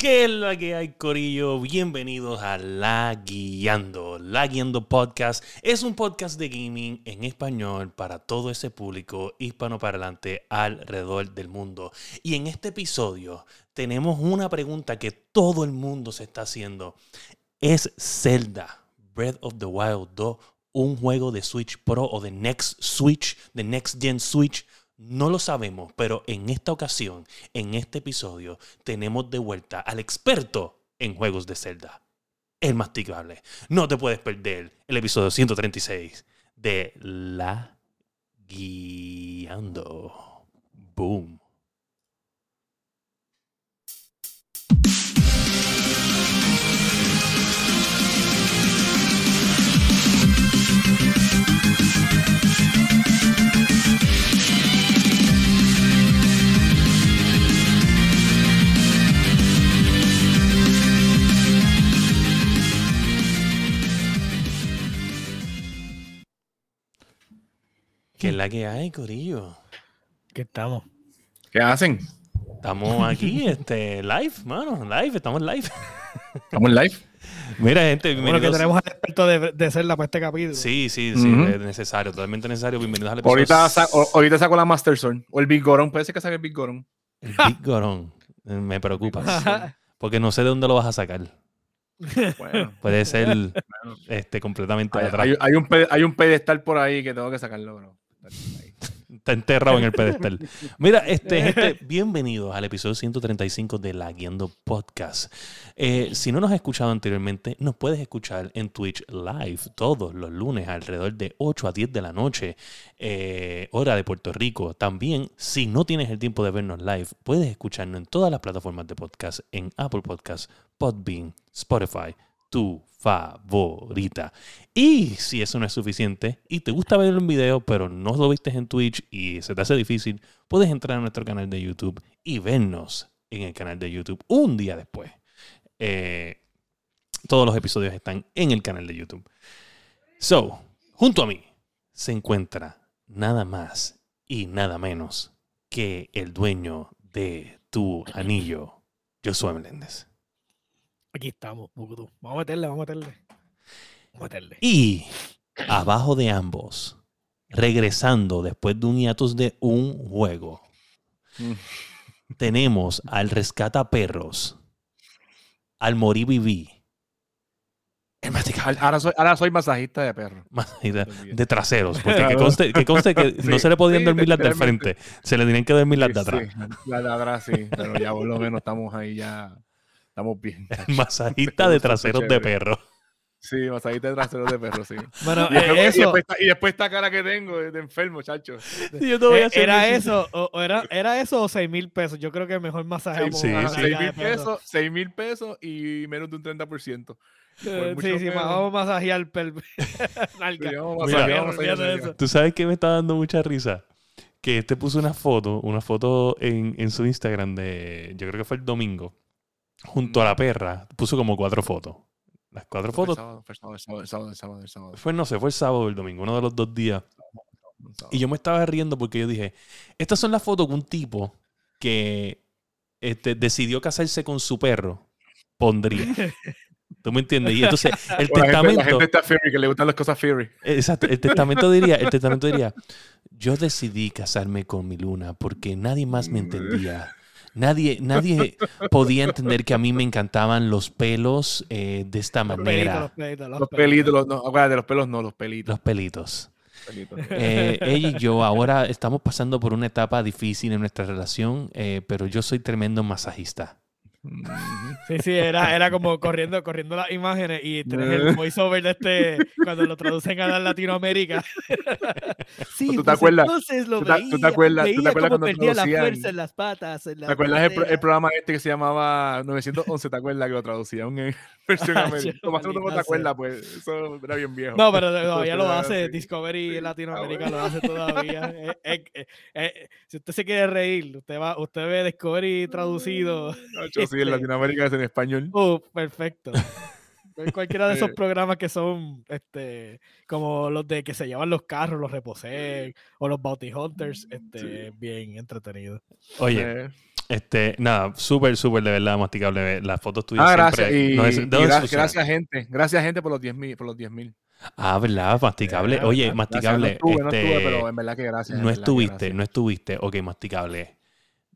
¿Qué es la que hay, Corillo? Bienvenidos a La Guiando. La Guiando Podcast es un podcast de gaming en español para todo ese público hispanoparlante alrededor del mundo. Y en este episodio tenemos una pregunta que todo el mundo se está haciendo. ¿Es Zelda Breath of the Wild 2 un juego de Switch Pro o de Next Switch, de Next Gen Switch? No lo sabemos, pero en esta ocasión, en este episodio, tenemos de vuelta al experto en juegos de Zelda, el masticable. No te puedes perder el episodio 136 de La Guiando. Boom. ¿Qué es la que hay, Corillo? ¿Qué estamos? ¿Qué hacen? Estamos aquí, este, live, mano, live, estamos live. ¿Estamos live? Mira, gente, Bueno, que bienvenidos. tenemos al experto de, de Zelda para este capítulo. Sí, sí, sí, es necesario, totalmente necesario. Bienvenidos al episodio. Ahorita, sa- o- ahorita saco la Master Sword. O el Big Goron. Puede ser que saque el Big Goron. El Big Gorón. Eh, Me preocupas. Porque no sé de dónde lo vas a sacar. Bueno. Puede ser este, completamente atrás. hay- hay un hay un pedestal por ahí que tengo que sacarlo. Pero... Está enterrado en el pedestal. Mira, este, gente, bienvenidos al episodio 135 de La Guiando Podcast. Eh, si no nos has escuchado anteriormente, nos puedes escuchar en Twitch Live todos los lunes alrededor de 8 a 10 de la noche, eh, hora de Puerto Rico. También, si no tienes el tiempo de vernos live, puedes escucharnos en todas las plataformas de podcast, en Apple Podcasts, Podbean, Spotify, tu favorita. Y si eso no es suficiente y te gusta verlo en video, pero no lo viste en Twitch y se te hace difícil, puedes entrar a nuestro canal de YouTube y vernos en el canal de YouTube un día después. Eh, todos los episodios están en el canal de YouTube. So, junto a mí se encuentra nada más y nada menos que el dueño de tu anillo, Josué Meléndez. Aquí estamos, Bukutu. Vamos a meterle, vamos a meterle. Vamos a meterle. Y abajo de ambos, regresando después de un hiatus de un juego, Mm. tenemos al rescata perros, al moribibi, Ahora soy, ahora soy masajista de perro. más de, traseros, porque que conste, que, conste que no se le podían sí, dormir las del frente, se le tenían que dormir las de atrás. sí, La de atrás, sí. Pero ya por lo menos estamos ahí ya. Estamos bien. El masajista de traseros de perro. Sí, masajista de traseros de perro, sí. Bueno, Y después, y eso, después esta, y después esta cara que tengo de, de enfermo, chacho. Yo te voy a eh, hacer era eso, o, o era, era eso o 6 mil pesos. Yo creo que mejor masaje. Sí, sí. masajear 6 mil pesos, 6 mil pesos y menos de un 30%. Eh, mucho Sí, sí, vamos a masajear a Mira. ¿Tú sabes que me está dando mucha risa? Que este puso una foto, una foto en, en su Instagram de, yo creo que fue el domingo, junto a la perra, puso como cuatro fotos. Las cuatro Fue fotos, sábado, fue el sábado, el sábado, el sábado, el sábado, el sábado, fue no sé, fue el sábado o el domingo, uno de los dos días. Y yo me estaba riendo porque yo dije, estas son las fotos que un tipo que este, decidió casarse con su perro pondría. ¿Tú me entiendes? Y entonces el O la gente, la testamento... gente está Fury, que le gustan las cosas Fury. Exacto, el testamento diría, el testamento diría, yo decidí casarme con mi luna porque nadie más me entendía. Nadie, nadie podía entender que a mí me encantaban los pelos eh, de esta Los pelitos, manera. los pelitos, los Los pelitos. pelitos, los, no, acuérdate, los pelos no, los pelitos. Los pelitos. pelitos. Eh, ella y yo ahora estamos pasando por una etapa difícil en nuestra relación, eh, pero yo soy tremendo masajista. Sí, sí, era, era como corriendo, corriendo las imágenes y tenés el voiceover de este cuando lo traducen a la Latinoamérica. Sí, ¿Tú te pues acuerdas? entonces lo ¿Tú te- tú te veía, acuerdas- tú te veía acuerdas cuando perdía la traducían- fuerza en las patas. En la ¿Te acuerdas el, programa este que se llamaba 911? ¿Te acuerdas que lo traducían en versión Ah, americana? yo, Tomás, ¿tú no te acuerdas? Pues eso era bien viejo. No, pero todavía lo hace. Discovery Sí. Latinoamérica Ah, lo hace todavía. Eh, eh, eh, eh, si usted se quiere reír, usted va, usted ve Discovery traducido. sí, en Latinoamérica es en español. Uh, perfecto. Cualquiera de esos Eh. programas que son este como los de que se llevan los carros, los reposen, o los Bounty Hunters, este, bien entretenido. Oye, Eh, Este, nada, súper, súper de verdad masticable. Las fotos tuyas Ah, gracias. siempre. Y, no es- y ¿de dónde gra- surgieron? gracias, gente. Gracias, gente, por los 10 mil. Por los 10 mil. Ah, ¿verdad? Masticable. Eh, Oye, gracias. masticable. No estuve, no este, estuve, pero en verdad que gracias. en no verdad que estuviste, gracias. no estuviste. Ok, masticable.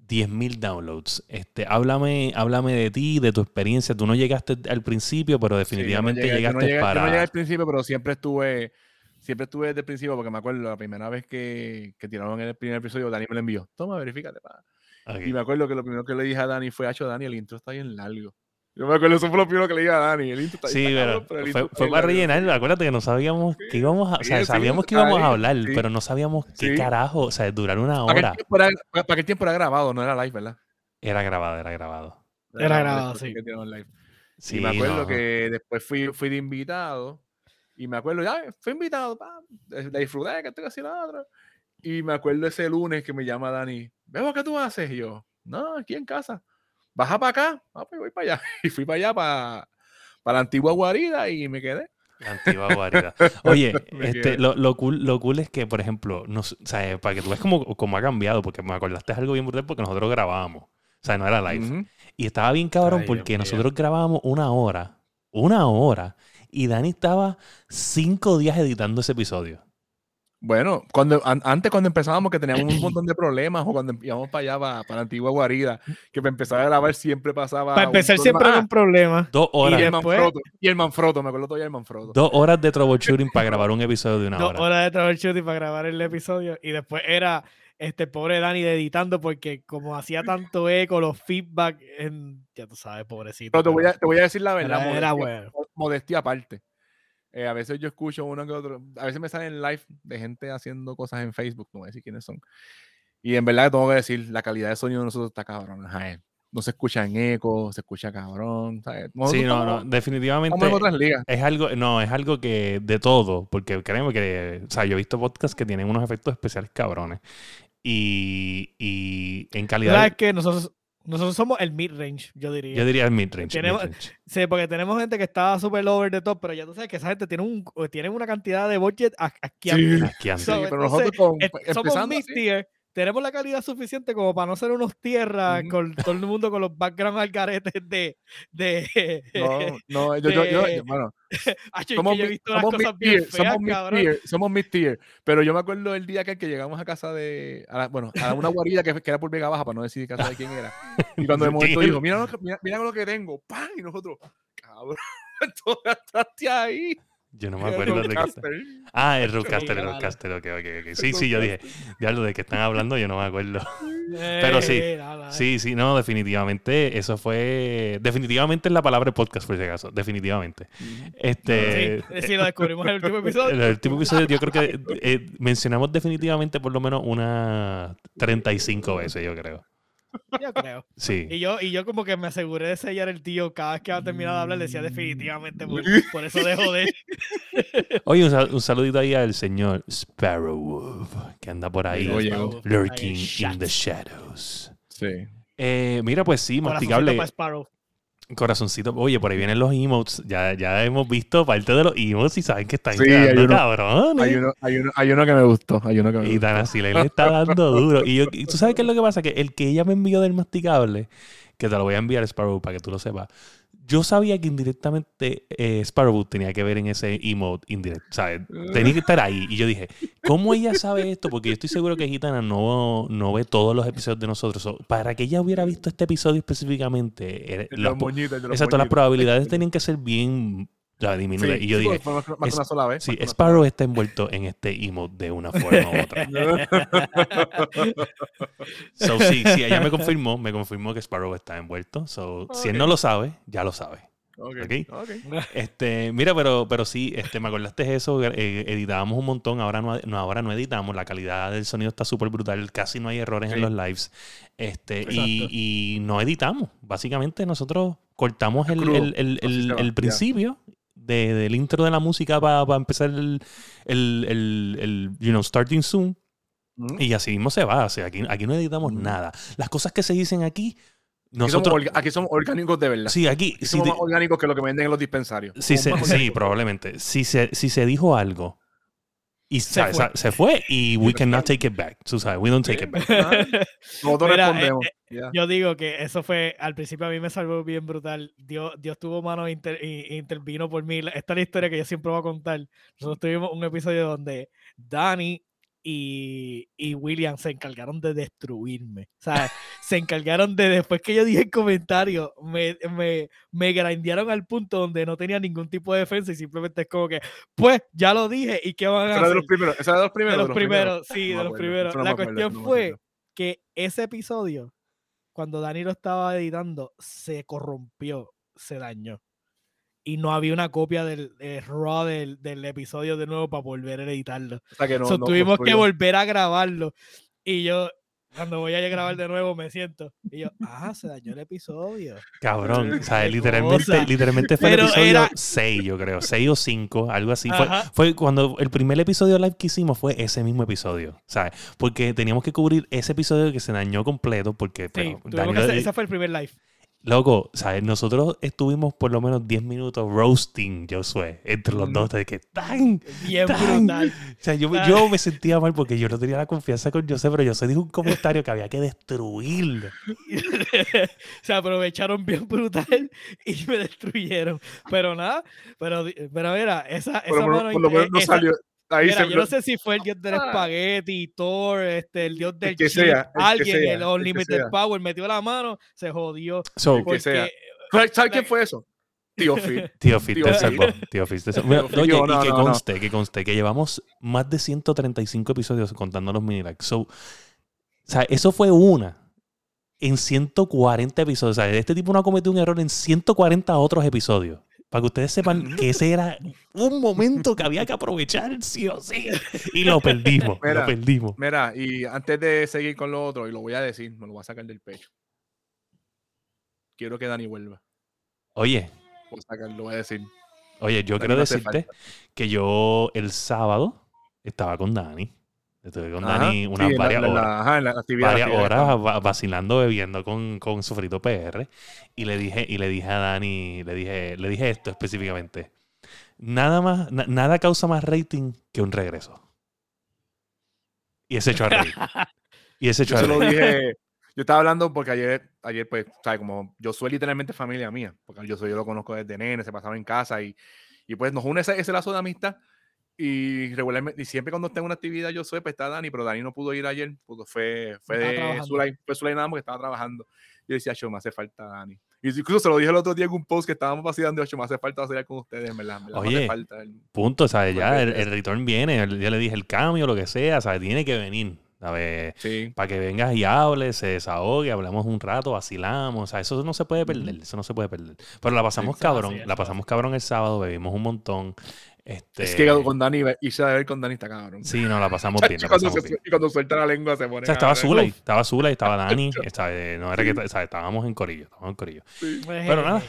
10.000 downloads. Este, háblame, háblame de ti, de tu experiencia. Tú no llegaste al principio, pero Sí, yo no definitivamente llegué- yo no llegaste yo para. no llegué al principio, pero siempre estuve. Siempre estuve desde el principio, porque me acuerdo la primera vez que, que tiraron el primer episodio, Dani me lo envió. Toma, verifícate. pa". Y me acuerdo que lo primero que le dije a Dani fue, Hacho, Dani, el intro está bien largo. Yo me acuerdo, eso fue lo primero que le dije a Dani. El intro está Sí, pero fue, fue para largo". rellenar. Acuérdate que no sabíamos que íbamos a. O sea, Sí, sí, sabíamos que íbamos a hablar, sí. pero no sabíamos qué Sí. carajo. O sea, durar una Para hora. tiempo era, para aquel tiempo era grabado, no era live, ¿verdad? Era grabado, era grabado. Era grabado, sí. que. Sí, y me acuerdo no. que después fui, fui de invitado. Y me acuerdo, ya, fui invitado, pa, la disfruté, que estoy haciendo la otra. Y me acuerdo ese lunes que me llama Dani, veo qué tú haces. Y yo, no, aquí en casa. Baja para acá. Ah, pues voy para allá. Y fui para allá, para, para la antigua guarida y me quedé. La antigua guarida. Oye, este, lo, lo, cool, lo cool es que, por ejemplo, nos, o sea, para que tú veas cómo, cómo ha cambiado, porque me acordaste de algo bien brutal porque nosotros grabábamos. O sea, no era live. Y estaba bien cabrón Ay, porque nosotros grabábamos una hora. Una hora. Y Dani estaba cinco días editando ese episodio. Bueno, cuando, an- antes cuando empezábamos que teníamos un montón de problemas o cuando íbamos para allá, para, para la antigua guarida, que para empezar a grabar siempre pasaba... Para empezar siempre Ah, un problema. Dos y, horas. el después- Manfrotto, y el Manfrotto, me acuerdo todavía el Manfrotto. Dos horas de troubleshooting para grabar un episodio de una Dos hora. horas de troubleshooting para grabar el episodio. Y después era este pobre Dani editando porque como hacía tanto eco, los feedback, en, ya tú sabes, pobrecito. Pero te voy, a, te voy a decir la verdad, era, era bueno. mo- modestia aparte. Eh, a veces yo escucho uno que otro, a veces me salen live de gente haciendo cosas en Facebook, no voy a decir quiénes son. Y en verdad tengo que decir, la calidad de sonido de nosotros está cabrón. ajá, eh. No se escucha en eco, se escucha cabrón. ¿sabes? Sí, no, estamos- no. Definitivamente. en otras ligas. Es algo, no, es algo que de todo, porque créeme que, o sea, yo he visto podcasts que tienen unos efectos especiales cabrones. Y, y en calidad, ¿Sabes qué? Nosotros, nosotros somos el mid-range, yo diría. yo diría el midrange. Sí, porque tenemos gente que está súper over the top, pero ya tú sabes que esa gente tiene, un, tiene una cantidad de budget a- asqueante. Sí. So, sí, pero entonces, nosotros con, somos mid-tier, tenemos la calidad suficiente como para no ser unos tierras con todo el mundo con los background al garete de... de no, no, yo, yo, yo- de- yo- bueno, somos, yo he visto somos cosas bien mid-tier, feas, somos cabrón. mid-tier, somos mid-tier. Pero yo me acuerdo el día que, que llegamos a casa de, a la- bueno, a una guarida que, que era por Vega Baja, para no decir casa de quién era. Y cuando de momento dijo, mira mira, mira lo que tengo, ¡pam! Y nosotros, cabrón, tú gastaste ahí. Yo no me acuerdo de qué. Ah, el Roadcaster, el. Roadcaster, ok, ok, ok. Sí, sí, yo dije, diablo, de qué están hablando, yo no me acuerdo. pero sí, nada, Sí, sí, no, definitivamente, eso fue, definitivamente es la palabra podcast, por si acaso, definitivamente. Este, Sí, sí, lo descubrimos en el último episodio. el último episodio yo creo que eh, mencionamos definitivamente por lo menos unas 35 veces, yo creo. Yo creo. Sí. Y yo, y yo como que me aseguré de sellar el tío cada vez que va a terminar de hablar, le decía definitivamente por, por eso de joder. Oye, un, sal- un saludito ahí al señor Sparrow Wolf, que anda por ahí lurking Ahí, in the shadows. Sí. Eh, mira, pues sí, masticable. Corazoncito. Oye, por ahí vienen los emotes. Ya, ya hemos visto parte de los emotes y saben que están Sí, quedando hay uno- cabrones. Hay uno, hay, uno, hay uno que me gustó, hay uno que me Y. Dana le está dando duro. Y, yo, y tú sabes qué es lo que pasa, que el que ella me envió del masticable, que te lo voy a enviar Sparrow para que tú lo sepas. Yo sabía que indirectamente eh, Sparrow tenía que ver en ese emote indirecto. ¿sabes? Tenía que estar ahí. Y yo dije, ¿cómo ella sabe esto? Porque yo estoy seguro que Gitana no, no ve todos los episodios de nosotros. So, para que ella hubiera visto este episodio específicamente, era- exacto, las probabilidades tenían que ser bien diminutas. Sí, y yo sí, dije, más, más es- una sola vez. Sí, Sparrow está envuelto en este emote de una forma u otra. So, sí, sí, ella me confirmó, me confirmó que Sparrow está envuelto. So, si él no lo sabe, ya lo sabe. sola vez. Ok. Ok, ok. Este, mira, pero, pero sí, este, me acordaste de eso, eh, editábamos un montón, ahora no, no, ahora no editamos, la calidad del sonido está súper brutal, casi no hay errores en los lives. Este, y, no editamos. Básicamente nosotros cortamos el, principio de- del intro de la música para empezar el, el, el, el, you know, starting soon. Y así mismo se va. O sea, aquí, aquí no editamos nada. Las cosas que se dicen aquí, Aquí somos, nosotros. aquí somos orgánicos de verdad. Sí, aquí. Aquí si somos más orgánicos que lo que venden en los dispensarios. si se- sí, probablemente. Si se, si se dijo algo Y Se ¿sabes? fue. se fue y we cannot take it back. Tú sabes, we don't take it back. Ah, Nosotros Mira, respondemos. ya. Yo digo que eso fue, al principio a mí me salvó bien brutal. Dios, Dios tuvo mano e inter- y- intervino por mí. Esta es la historia que yo siempre voy a contar. Nosotros tuvimos un episodio donde Danny y, y William se encargaron de destruirme. O sea, se encargaron de, después que yo dije el comentario, me, me, me grindearon al punto donde no tenía ningún tipo de defensa y simplemente es como que, pues, ya lo dije y qué van a hacer. de los primeros. Esa de los De primeros. los primeros, sí, No de los acuerdo, primeros. no La acuerdo, cuestión no fue que ese episodio, cuando Dani lo estaba editando, se corrompió, se dañó. Y no había una copia del eh, RAW del, del episodio de nuevo para volver a editarlo. O sea que no, So, no- tuvimos no que volver a grabarlo. Y yo, cuando voy a grabar de nuevo, me siento. Y yo, ah, se dañó el episodio. Cabrón, o sea, literalmente, cosa. literalmente fue el episodio era- 6, yo creo, 6 o 5, algo así. Fue, fue cuando el primer episodio live que hicimos fue ese mismo episodio, ¿sabes? Porque teníamos que cubrir ese episodio que se dañó completo porque, Sí, pero, que ese fue el primer live. Loco, ¿sabes? Nosotros estuvimos por lo menos 10 minutos roasting, Josué, entre los Mm. dos, de que tan, Bien tan. brutal. O sea, yo, yo me sentía mal porque yo no tenía la confianza con José, pero José dijo un comentario que había que destruirlo. se aprovecharon bien brutal y me destruyeron. Pero nada, pero, pero mira, esa, Por lo esa menos- mano por lo menos no esa- salió. Ahí mira, se yo no sé si fue el dios del Ah. espagueti, Thor, este, el dios del que chip, sea, el que alguien, sea, el el que Unlimited sea. Power, metió la mano, se jodió. So, que Porque, sea. ¿Sabes quién fue eso? Tío Phil. Tío Fit Tío te Phil. salvó. Tío Fit te salvó. Mira, Tío Phil, oye, yo, y no, que no, no. conste, que conste, que llevamos más de 135 episodios contando los mini likes. So, o sea, eso fue una en 140 episodios. O sea, este tipo no ha cometido un error en 140 otros episodios. Para que ustedes sepan que ese era un momento que había que aprovechar, sí o sí. Y lo perdimos. lo Mira. perdimos. Mira, y antes de seguir con lo otro, y lo voy a decir, me lo voy a sacar del pecho. Quiero que Dani vuelva. Oye, Voy a sacarlo, lo voy a decir. oye, yo Dani quiero decirte que yo el sábado estaba con Dani. Estuve con Ajá, Dani sí, unas la- varias la- horas. ajá, en la actividad. varias actividad horas va- vacilando, bebiendo con, con Sofrito PR. Y le dije, y le dije a Dani, le dije, le dije esto específicamente. Nada más, na- nada causa más rating que un regreso. Y ese echó a reír. Y ese echó Yo a se lo reír. dije. Yo estaba hablando porque ayer, ayer pues, ¿sabes? Como yo soy literalmente familia mía, porque yo soy, yo lo conozco desde nene, se pasaba en casa y, y pues nos une ese, ese lazo de amistad. Y regularmente, y siempre cuando tengo una actividad, yo soy, pues está Dani, pero Dani no pudo ir ayer, porque fue, fue de. Zulay, fue Zulay nada más que estaba trabajando. Yo decía, yo me hace falta Dani. Y incluso se lo dije el otro día en un post que estábamos vacilando, yo me hace falta vacilar con ustedes, en verdad. me hace Oye, falta el- Punto, ¿sabes? Ya el, el return viene. Ya le dije el cambio, lo que sea, ¿sabes? Tiene que venir. ¿Sabes? Sí. Para que vengas y hables, se desahogue, hablamos un rato, vacilamos. O sea, eso no se puede perder, eso no se puede perder. Pero la pasamos así, cabrón, la pasamos cabrón el sábado, bebimos un montón. Este, Es que con Dani, irse a ver con Dani está cabrón. Sí, no, la pasamos bien, la y, cuando se- y cuando suelta la lengua se pone. O sea, estaba cabrón. Zula, y- estaba Zula y estaba Dani. estaba- eh, no era que o sea, estábamos en corillo, estábamos en corillo. Pero nada.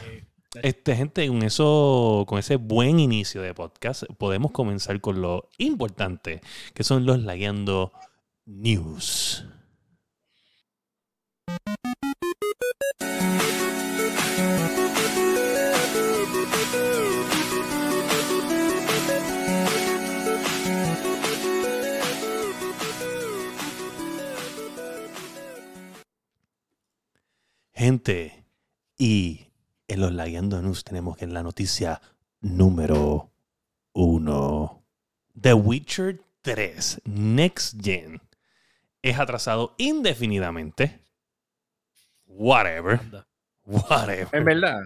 Este, gente, con eso, con ese buen inicio de podcast, podemos comenzar con lo importante, que son los Lagueando News. Gente, y en los Lagueando News tenemos que en la noticia número uno. The Witcher 3 Next Gen es atrasado indefinidamente. Whatever. Whatever. En verdad,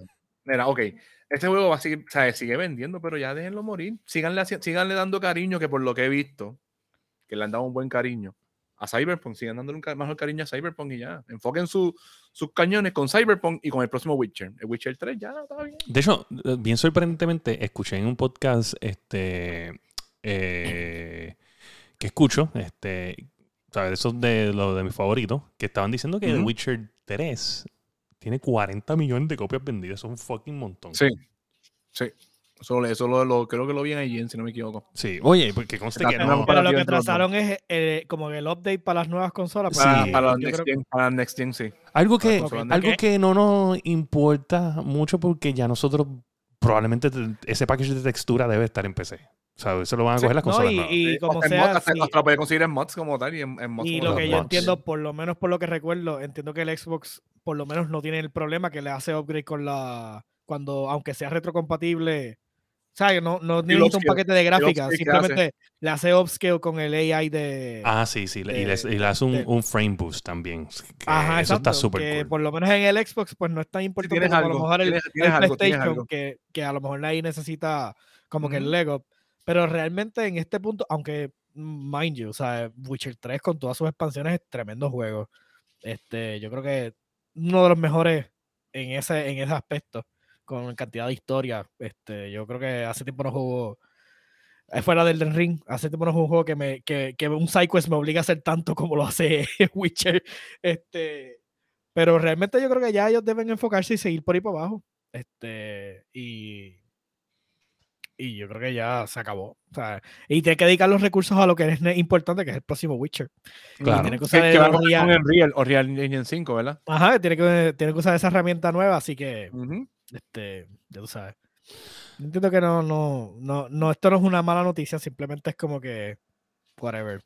mira, ok. Este juego va a seguir, o sea, sigue vendiendo, pero ya déjenlo morir. Síganle, síganle dando cariño, que por lo que he visto, que le han dado un buen cariño a Cyberpunk, sigan dándole un mejor cariño a Cyberpunk y ya. Enfoquen su- sus cañones con Cyberpunk y con el próximo Witcher. El Witcher 3 ya está bien. De hecho, eh, bien sorprendentemente, escuché en un podcast este, eh, que escucho, este, ¿sabes? Esos de lo de mis favoritos, que estaban diciendo que Ujú. Witcher 3 tiene 40 millones de copias vendidas. Eso es un fucking montón. Sí. Sí. Eso, lo- eso lo, lo- creo que lo vi en IGN, si no me equivoco. Sí, oye, porque conste que Pero- no. Pero lo que no. trazaron es eh, como el update para las nuevas consolas. Sí. Para, porque para, Next Gen, para Next Gen, sí. Algo que, algo que no nos importa mucho porque ya nosotros probablemente te- ese package de textura debe estar en PC. O sea, eso lo van a Sí, coger las No, consolas y, nuevas. y Sí, como sea, hasta- sí, hasta lo puedes conseguir en mods como tal y en, en mods y como lo que yo mods. entiendo, por lo menos por lo que recuerdo, entiendo que el Xbox por lo menos no tiene el problema que le hace upgrade con la. Cuando, aunque sea retrocompatible. O sea, que no, no necesita un paquete de gráfica, upscale que hace. simplemente le hace upscale con el AI de. Ah, sí, sí. le- y, le, de- y le hace un, de- un frame boost también. Ajá, eso está exacto, súper que cool. por lo menos en el Xbox pues no es tan importante como a lo algo, mejor el, tienes- el tienes algo, tienes PlayStation, algo. que, que a lo mejor ahí necesita como que el. Lego. Pero realmente en este punto, aunque, mm, mind you, o sea, Witcher 3 con todas sus expansiones es tremendo juego. Este, yo creo que uno de los mejores en ese, en ese aspecto, con cantidad de historia. Este, yo creo que hace tiempo no juego eh, fuera del Ring, hace tiempo no juego un juego que me, que, que un SideQuest me obliga a hacer tanto como lo hace Witcher. Este, pero realmente yo creo que ya ellos deben enfocarse y seguir por ahí para abajo. Este, y, y yo creo que ya se acabó. O sea, y tiene que dedicar los recursos a lo que es importante, que es el próximo Witcher. Claro. tiene que Que, usar que va a correr Unreal- con Unreal o Real Engine 5, ¿verdad? Ajá, tiene que, tiene que usar esa herramienta nueva, así que, Ujú. Este, ya tú sabes. Entiendo que no, no, no, no, esto no es una mala noticia, simplemente es como que, whatever.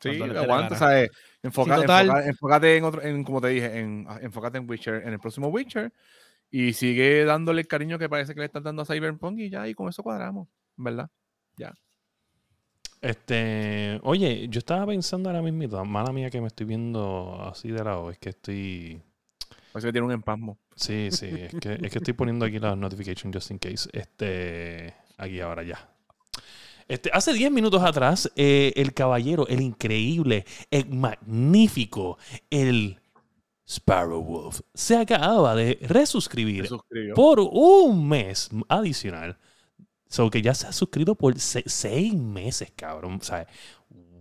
Sí, aguanta. ¿sabes? Enfoca, total. enfoca- enfócate en otro, en, como te dije, en, ah, enfócate en Witcher, en el próximo Witcher, y sigue dándole el cariño que parece que le están dando a Cyberpunk y ya, y con eso cuadramos, ¿verdad? Este, oye, yo estaba pensando ahora mismo, mala mía que me estoy viendo así de lado, es que estoy, Parece que tiene un empasmo. sí, sí, es que, es que estoy poniendo aquí las notifications just in case. Este, aquí ahora ya. Este, hace 10 minutos atrás, eh, el caballero, el increíble, el magnífico, el Sparrow Wolf, se acaba de resuscribir por un mes adicional. So que ya se ha suscrito por se- seis meses, cabrón. O sea,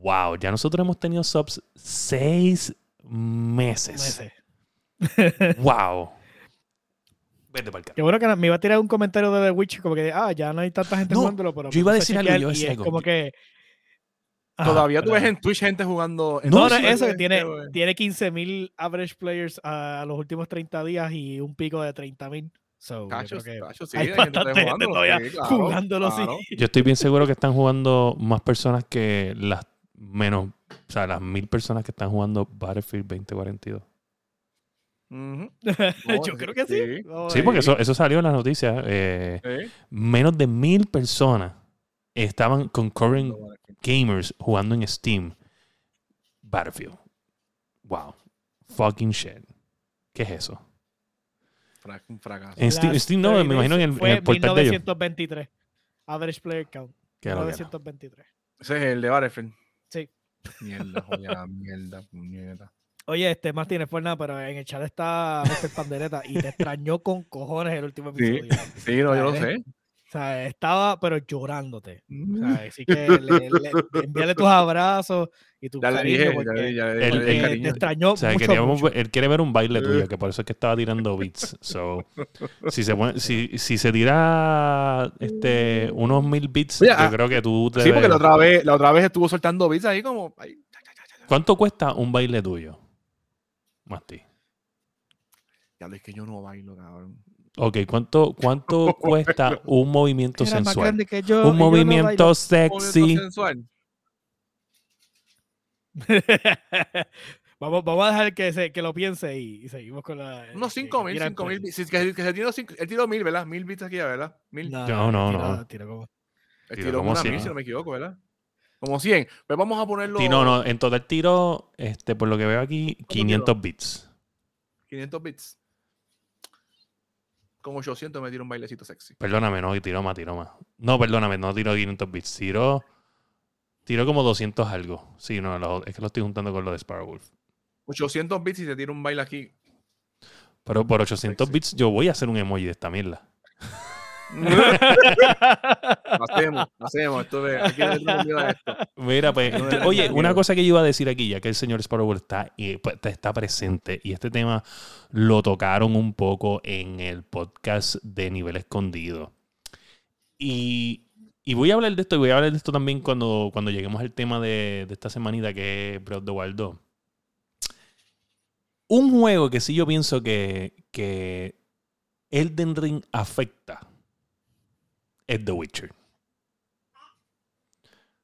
wow, ya nosotros hemos tenido subs seis meses. Meses. Wow. Vete para el Qué bueno que me iba a tirar un comentario de The Witch, como que, ah, ya no hay tanta gente No, jugándolo, pero yo iba a me decir puse algo, chequear yo iba a decir es algo. como que... Ajá, Todavía tú pero- ves en Twitch gente jugando. en No, no, eso, que tiene, güey. tiene 15.000 average players a los últimos 30 días y un pico de 30.000. So, yo Cachos, creo que cachos, sí, hay bastante gente jugándolo, todavía sí, claro, jugándolo, sí. claro. Yo estoy bien seguro que están jugando más personas que las menos, o sea, las mil personas que están jugando Battlefield 2042. Ujú. yo sí, creo que sí. sí. Porque eso, eso salió en las noticias. eh, menos de mil personas estaban concurrent gamers jugando en Steam Battlefield. Wow. Fucking shit. ¿Qué es eso? Fra- Un fracaso. En Steam, Steam no, me 30 imagino en el, fue en el portal de ellos. 1923. Average player count. Que lo que no. 1923. Ese es el de Battlefield. Sí. Mierda, joya, mierda, puñeta. Oye, este Martínez, pues nada, pero en el chat está Mr. Pandereta y te extrañó con cojones el último Sí, episodio. sí, no, yo lo sé. O sea, estaba, pero llorándote. O Mm. sea, así que le, le- envíale tus abrazos y tu Ya le cariño dije, ya porque le ya le El- dije porque el te cariño. extrañó O sea, mucho, queríamos mucho. él quiere ver un baile tuyo, que por eso es que estaba tirando beats. So, si se si, si se tira este, unos mil beats, Oye, yo ah, creo que tú Sí, porque la otra vez, la otra vez estuvo soltando bits ahí como. ¿Cuánto cuesta un baile tuyo? Masti. ya lo es que yo no bailo, cabrón. Ok, ¿cuánto, cuánto cuesta un movimiento Era más sensual? grande que yo, y un yo no movimiento bailo. sexy. Movimiento sensual. vamos, vamos a dejar que, se, que lo piense y, y seguimos con la. Unos que- 5 que mil, tira 5 mil. bits. Que, que se tiró, cinco- él tiró mil, ¿verdad? Mil bits aquí, ¿verdad? Mil. No, No, no, tira- como- Él tiró tiró como una 100. mil, si no me equivoco, ¿verdad? Como 100. Pues vamos a ponerlo. Sí, no, no, en total tiro, este, por lo que veo aquí, 500 bits. 500 bits. Con 800 me tiro un bailecito sexy. Perdóname, no, tiró más, tiró más. No, perdóname, no tiró 500 bits, tiró, tiró como 200 algo. Sí, no, lo- es que lo estoy juntando con lo de Sparrow Wolf. 800 bits y te tiro un baile aquí. Pero por 800 Sexy. bits yo voy a hacer un emoji de esta mierda. Lo hacemos, lo hacemos. Esto es, aquí a esto. Mira, pues, oye, una cosa que yo iba a decir aquí, ya que el señor Sparrow está, pues, está presente, y este tema lo tocaron un poco en el podcast de Nivel Escondido. Y, y voy a hablar de esto, y voy a hablar de esto también cuando, cuando lleguemos al tema de, de esta semanita que es Breath of the Wild 2. Un juego que sí yo pienso que, que Elden Ring afecta es The Witcher.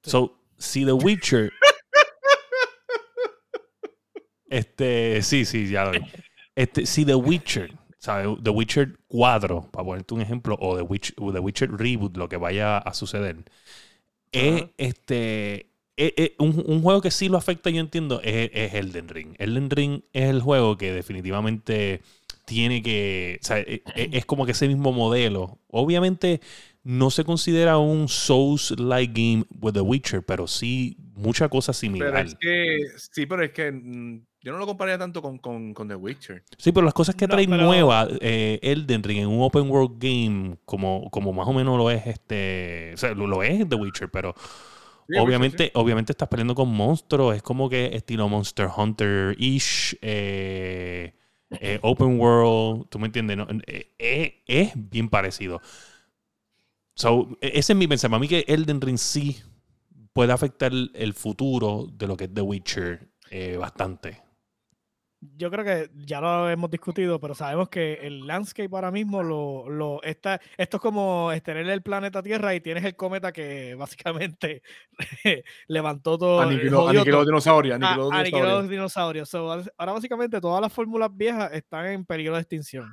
So, si The Witcher. este, sí, sí, ya lo vi. Este, si The Witcher, ¿sabes? The Witcher 4, para ponerte un ejemplo, o The Witcher, The Witcher Reboot, lo que vaya a suceder, es este. es- es un, un juego que sí lo afecta, yo entiendo, es, es Elden Ring. Elden Ring es el juego que definitivamente tiene que. O sea, es, es como que ese mismo modelo. Obviamente no se considera un Souls-like game with The Witcher, pero sí mucha cosa Pero similar. es que, sí, pero es que mm, yo no lo compararía tanto con, con, con The Witcher. Sí, pero las cosas que No, trae pero- nuevas eh, Elden Ring en un open world game, como, como más o menos lo es este. O sea, lo, lo es The Witcher, pero Sí, obviamente, obviamente estás peleando con monstruos. Es como que estilo Monster Hunter-ish. eh, eh, open world. ¿Tú me entiendes? No, eh, eh, es bien parecido. So, e- ese es mi pensamiento. A mí que Elden Ring sí puede afectar el futuro de lo que es The Witcher eh, bastante. Yo creo que ya lo hemos discutido, pero sabemos que el landscape ahora mismo lo, lo está. Esto es como tener el planeta Tierra y tienes el cometa que básicamente levantó todo. Aniquiló, todo. dinosaurios, Ah, aniquiló dinosaurios. los dinosaurios. So, ahora- ahora básicamente todas las fórmulas viejas están en peligro de extinción.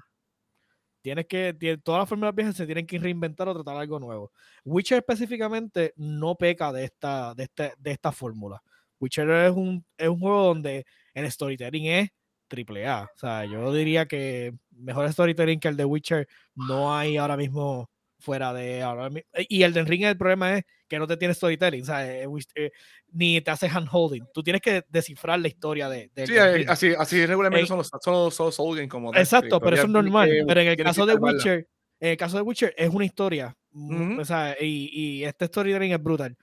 Tienes que, todas las fórmulas viejas se tienen que reinventar o tratar algo nuevo. Witcher específicamente no peca de esta, de este- de esta fórmula. Witcher es un, es un juego donde el storytelling es triple A. O sea, yo diría que mejor storytelling que el de Witcher no hay ahora mismo fuera de ahora mi- Y el de Ring el problema es que no te tiene storytelling. Eh, eh, ni te hace handholding. Tú tienes que descifrar la historia de, de Sí, Elden eh, Ring. así, así regularmente Eh, son los, son son como Exacto, pero eso es normal. tienes que- Pero en el tienes caso de. Witcher, en el caso de Witcher es una historia. mm, Ujú. o sea, y, y este storytelling es brutal.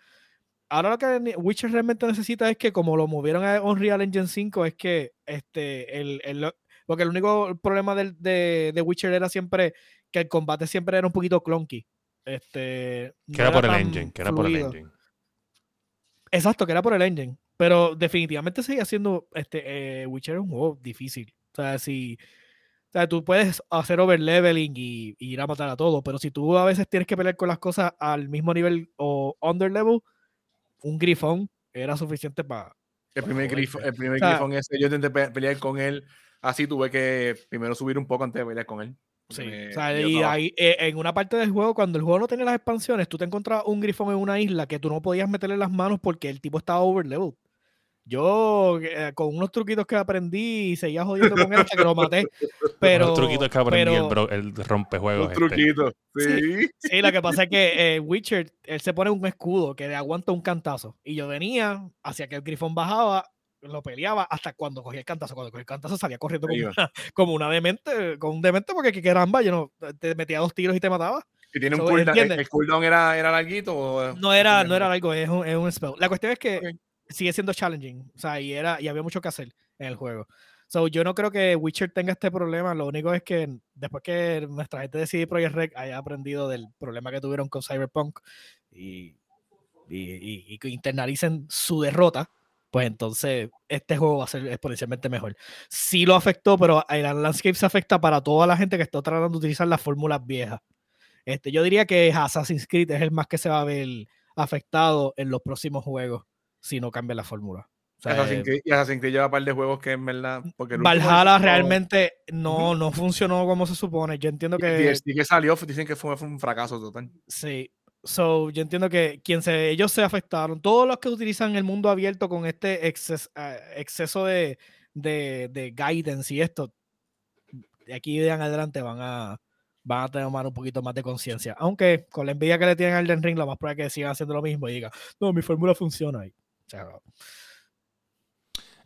Ahora lo que Witcher realmente necesita es que como lo movieron a Unreal Engine 5 es que este el, el- porque el único problema del, de, de Witcher era siempre que el combate siempre era un poquito clunky. Este, Que no era por el engine, que era por el engine. Exacto, que era por el engine. Pero definitivamente seguía siendo este eh, Witcher es un juego difícil. O sea, si o sea, tú puedes hacer overleveling y, y ir a matar a todo, pero si tú a veces tienes que pelear con las cosas al mismo nivel o under level, un grifón era suficiente para. El primer, Joder, grifo, el primer O sea- grifón ese, yo intenté pe- pelear con él, así tuve que primero subir un poco antes de pelear con él. Sí. me- O sea, y ahí, eh, en una parte del juego, cuando el juego no tenía las expansiones, tú te encontrabas un grifón en una isla que tú no podías meterle las manos porque el tipo estaba overleveled. Yo, eh, con unos truquitos que aprendí y seguía jodiendo con él hasta que lo maté. Pero, Los truquitos que aprendí pero- el, bro- el rompejuegos. Un este. truquito, sí. Sí, lo que pasa es que eh, Witcher, él se pone un escudo que le aguanta un cantazo. Y yo venía hacia que el grifón bajaba, lo peleaba hasta cuando cogía el cantazo. Cuando cogía el cantazo salía corriendo como una, como una demente, con un demente porque que caramba, yo no, te metía dos tiros y te mataba. Y tiene un So, cooldown. ¿El, cooldown era, era larguito? O, No era, no era algo, es un, es un spell. La cuestión es que Ok. sigue siendo challenging. O sea, y, era, y había mucho que hacer en el juego. So, yo no creo que Witcher tenga este problema. Lo único es que después que nuestra gente de CD Projekt Red haya aprendido del problema que tuvieron con Cyberpunk y, y, y- y que internalicen su derrota, pues entonces este juego va a ser exponencialmente mejor. Sí lo afectó, pero el landscape se afecta para toda la gente que está tratando de utilizar las fórmulas viejas. Este, yo diría que Assassin's Creed es el más que se va a ver afectado en los próximos juegos si no cambia la fórmula. O sea, Assassin's eh, Creed- y Assassin's Creed lleva un par de juegos que en verdad. Porque Valhalla realmente no, no funcionó como se supone. Yo entiendo que DLC que salió dicen que fue, fue un fracaso total. sí. So, yo entiendo que quien se, ellos se afectaron. Todos los que utilizan el mundo abierto con este exces- eh, exceso de, de, de guidance y esto, de aquí en adelante van a, van a tomar un poquito más de conciencia. Aunque con la envidia que le tienen al Elden Ring, lo más probable es que sigan haciendo lo mismo y digan, no, mi fórmula funciona ahí. O sea,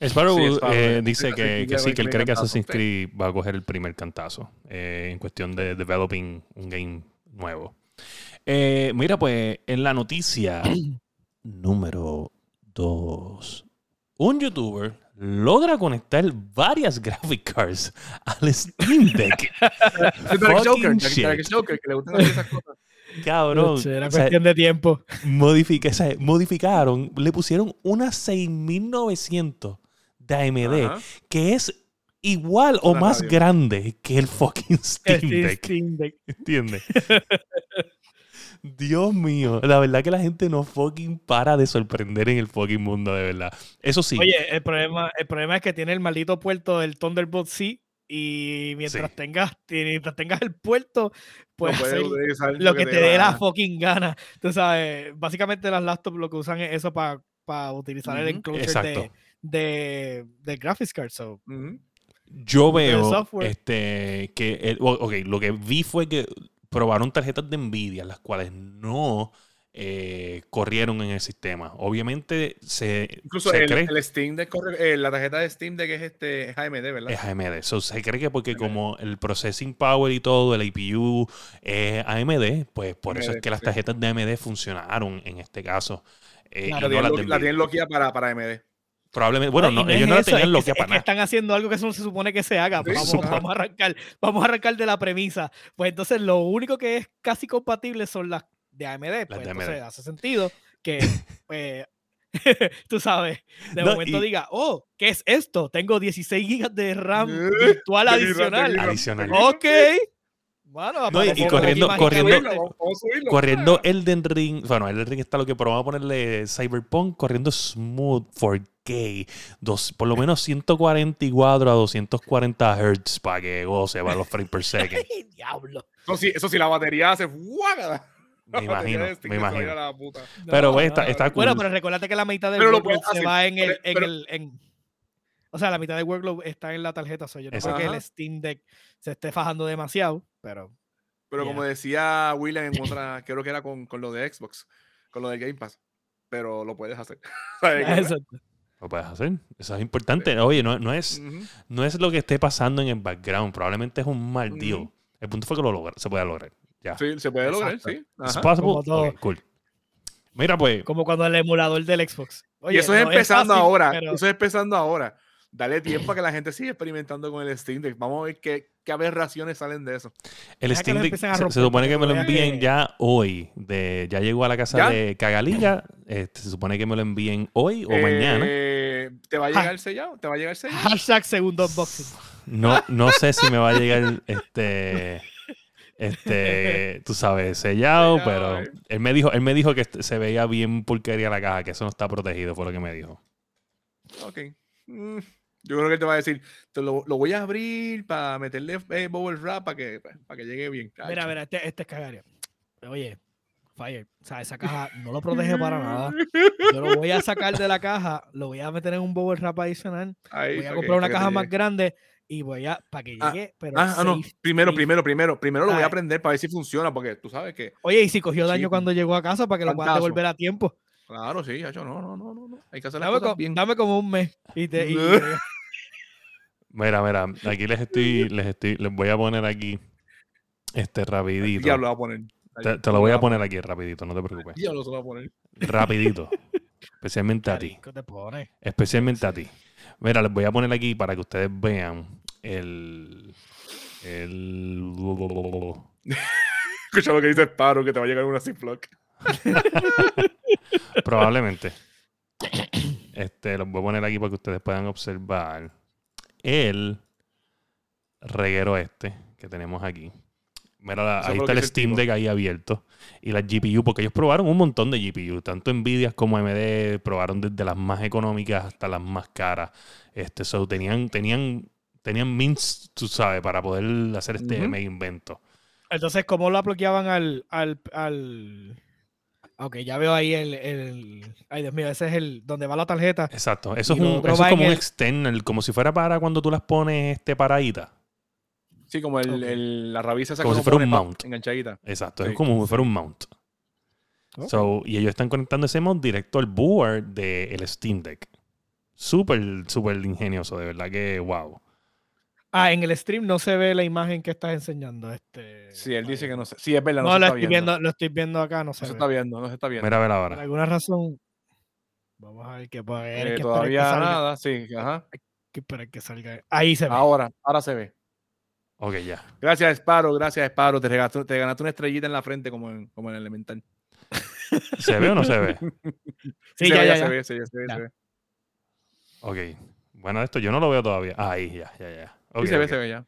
Sparrow Sí, Sparrow, eh, eh, dice que, sí, que él cree que Assassin's. Creed va a coger el primer cantazo eh, en cuestión de developing un game nuevo. Eh, mira, pues en la noticia número 2, un youtuber logra conectar varias graphic cards al Steam Deck. Sí, Dark Fucking Joker, Dark- shit. Dark Joker, que le gustan hacer esas cosas. Cabrón. era O sea, cuestión de tiempo. modifica- o sea, modificaron, le pusieron una 6900 de AMD Ajá. que es igual o Una más radio. grande que el fucking Steam Steam- Deck. Steam Deck. ¿Entiendes? Dios mío, la verdad que la gente no fucking para de sorprender en el fucking mundo, de verdad. Eso sí. Oye, el problema, el problema es que tiene el maldito puerto del Thunderbolt C y mientras Sí. tengas mientras tengas el puerto, puedes No puedes hacer utilizar lo que te dé la fucking gana. Tú sabes, básicamente las laptops lo que usan es eso para utilizar el enclosure de, de, de graphics card. So. Yo veo software. este, que, el- o- ok, lo que vi fue que probaron tarjetas de Nvidia, las cuales no eh, corrieron en el sistema. Obviamente se, Incluso se el, cree el Steam corre- eh, la tarjeta de Steam Deck es este es AMD, ¿verdad? es AMD. So, se cree que porque AMD. como el processing power y todo, el APU es AMD, pues por eso es que las tarjetas de AMD funcionaron en este caso. eh, Claro, la, no tienen lo- de la tienen loquía para, para AMD. Probablemente, bueno, no, es ellos no la eso, tenían es lo que, que es para que nada. están haciendo algo que eso no se supone que se haga. Vamos, vamos a arrancar, vamos a arrancar de la premisa. Pues entonces lo único que es casi compatible son las de AMD. Pues de entonces AMD. hace sentido que pues, tú sabes, de No, momento y- diga, oh, ¿qué es esto? Tengo 16 gigas de RAM virtual de RAM, de adicional. Adicional. Ok. Bueno, No, y- y corriendo- corriendo- subirlo. Corriendo Elden Ring, bueno, Elden Ring está lo que, pero vamos a ponerle Cyberpunk corriendo Smooth 4K, dos, por lo menos 144 a 240 Hz para que goce para los frames per second. Ay, Diablo. Eso sí, eso sí, la batería hace ¡guácala! Me imagino, me vaya imagino. Pero, No, güey, está- está Bueno, cool. pero recuérdate que la mitad del workload se hacer, va en el, en pero- el, en- o sea, la mitad del workload está en la tarjeta. so yo no creo que Exacto. el Steam Deck se esté fajando demasiado, pero Pero como decía William en otra, creo que era con, con lo de Xbox, con lo de Game Pass. Pero lo puedes hacer. Eso. Lo puedes hacer. Eso es importante. Oye, no, no es, no es lo que esté pasando en el background. Probablemente es un mal deal. El punto fue que lo logra, se puede lograr. Ya. Sí, se puede lograr, Exacto. sí. Cool. Mira, pues, Como cuando el emulador del Xbox. y Oye, eso es no empezando fácil, ahora. pero- Eso es empezando ahora. Dale tiempo a que la gente siga experimentando con el Steam Deck. Vamos a ver qué, qué aberraciones salen de eso. el Deja Steam Deck se, supone que me lo envíen que- ya hoy. De, ya llegó a la casa ¿Ya? de Cagaliga. Este, se supone que me lo envíen hoy o mañana. Eh, ¿Te va a Ja. llegar sellado? ¿Te va a llegar sellado? Hashtag segundo unboxing. No, no sé si me va a llegar este. Este, tú sabes, sellado, Sellado, pero eh. él me dijo, él me dijo que este- se veía bien pulquería la caja, que eso no está protegido, fue lo que me dijo. Ok. Mm, Yo creo que él te va a decir, te lo, lo voy a abrir para meterle eh, bubble wrap para que, para que llegue bien. Mira, Chacho. mira, este, este es cagario. Oye, Fire, o sea, esa caja no lo protege para nada. Yo lo voy a sacar de la caja, lo voy a meter en un bubble wrap adicional, Ahí, voy a comprar una que caja más grande y voy a, para que Ah, llegue, pero Ah, ah, no. Primero, safe. primero, primero. Primero lo voy a aprender para ver si funciona, porque tú sabes que. Oye, y si cogió daño Sí, cuando llegó a casa para que lo puedas devolver a tiempo. Claro, sí, chacho, no, no, no, no, no. Hay que hacer las Dame, cosas co- bien. dame como un mes. Y te, y- Mira, mira, aquí les estoy, les estoy, les voy a poner aquí este rapidito. Diablo va a poner. Te, te lo voy a poner aquí rapidito, no te preocupes. Se lo va a poner. Rapidito. Especialmente a ti. ¿Qué te pone? Especialmente a ti. Mira, les voy a poner aquí para que ustedes vean el. El. Escucha lo que dice Sparrow, que te va a llegar una Ziploc. Probablemente. Este, los voy a poner aquí para que ustedes puedan observar el reguero este que tenemos aquí. Mira, la- ahí está el Steam. Deck ahí abierto. Y las GPU, porque ellos probaron un montón de GPU, tanto Nvidia como AMD, probaron desde las más económicas hasta las más caras. Este, so, tenían, tenían, tenían means, tú sabes, para poder hacer este Ujú. mega invento. Entonces, ¿cómo lo bloqueaban al, al, al... Ok, ya veo ahí el, el... Ay, Dios mío, ese es el... Donde va la tarjeta. Exacto. Eso es, un, eso es como un external, como si fuera para cuando tú las pones este paradita. Sí, como el, Ok. el- la rabiza esa Como que si fuera un mount. Enganchadita. Exacto, Sí. es como si fuera un mount. So, y ellos están conectando ese mount directo al board del Steam Deck. Súper, súper ingenioso, de verdad que wow. Ah, en el stream no se ve la imagen que estás enseñando. Este, Sí, él dice que no sé. Sí, es verdad, no, No, se lo está estoy viendo. viendo, lo estoy viendo acá, no No se, se ve. está viendo, no se está viendo. Mira a ver Por ahora. alguna razón. Vamos a ver qué puede Eh, ver. que todavía nada, sí, ajá. que esperar que salga. Ahí se ve. Ahora, ahora se ve. Ok, ya. Gracias, Sparrow, gracias, Sparrow. Te, regalaste- te ganaste una estrellita en la frente como en, como en el Elemental. ¿Se ve o no se ve? sí, se ya, ve, ya, se ya. ve, se ve, se ve, Ya. se ve. Ok. Bueno, esto yo no lo veo todavía. Ah, ahí, ya, ya, ya. Sí, Ok, se ve, se ve ya.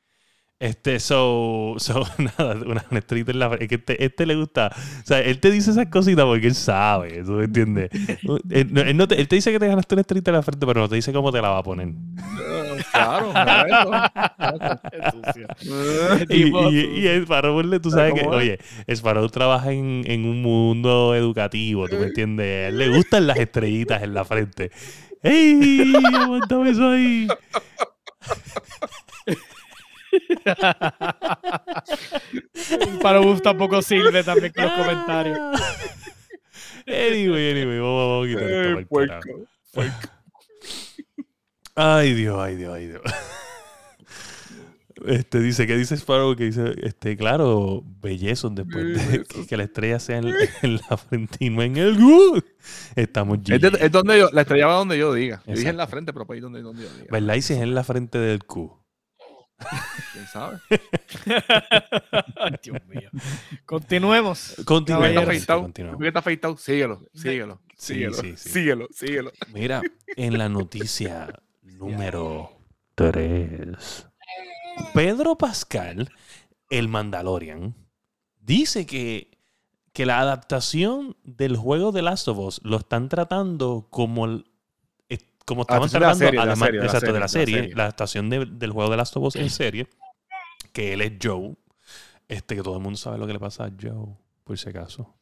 Este, so, so, nada, una, una estrellita en la frente. Es que este, este le gusta. O sea, él te dice esas cositas porque él sabe, ¿tú me entiendes? él, no- él no te, él te dice que te ganaste una estrellita en la frente, pero no te dice cómo te la va a poner. Claro, Qué sucio. eso. Y, y, sucio. y el Sparrow, tú sabes que, oye, Sparrow trabaja en, en un mundo educativo, ¿tú me entiendes? A él le gustan las estrellitas en la frente. ¡Ey! Aguántame eso ahí. Para Bus tampoco sirve también con los comentarios. Anyway, anyway, vamos, vamos a quitar esto puerco, puerco. Ay, Dios, ay, Dios, ay, Dios. Este dice, ¿qué dice Sparrow? Que dice, este, claro, bellezos después de Bellezos. que la estrella sea en, en la frente y no en el gu. Estamos Es, de- es donde yo, la estrella va donde yo diga. Yo dije en la frente, pero para ahí donde, donde yo diga. ¿Verdad? Y si es en la frente del Q. ¿Quién sabe? Dios mío. Continuemos. Continuemos. Está Caballeros. afeitado. continuemos. ¿Por qué está afeitado? Síguelo, síguelo, Sí, síguelo, sí, sí. síguelo, síguelo. Mira, en la noticia número 3, Pedro Pascal, el Mandalorian, dice que, que la adaptación del juego de Last of Us lo están tratando como, el- como estaban de la tratando serie, de la además- serie, de la exacto, de la serie, de la serie. la adaptación de- del juego de Last of Us en serie, que él es Joe, este que todo el mundo sabe lo que le pasa a Joe, por si acaso.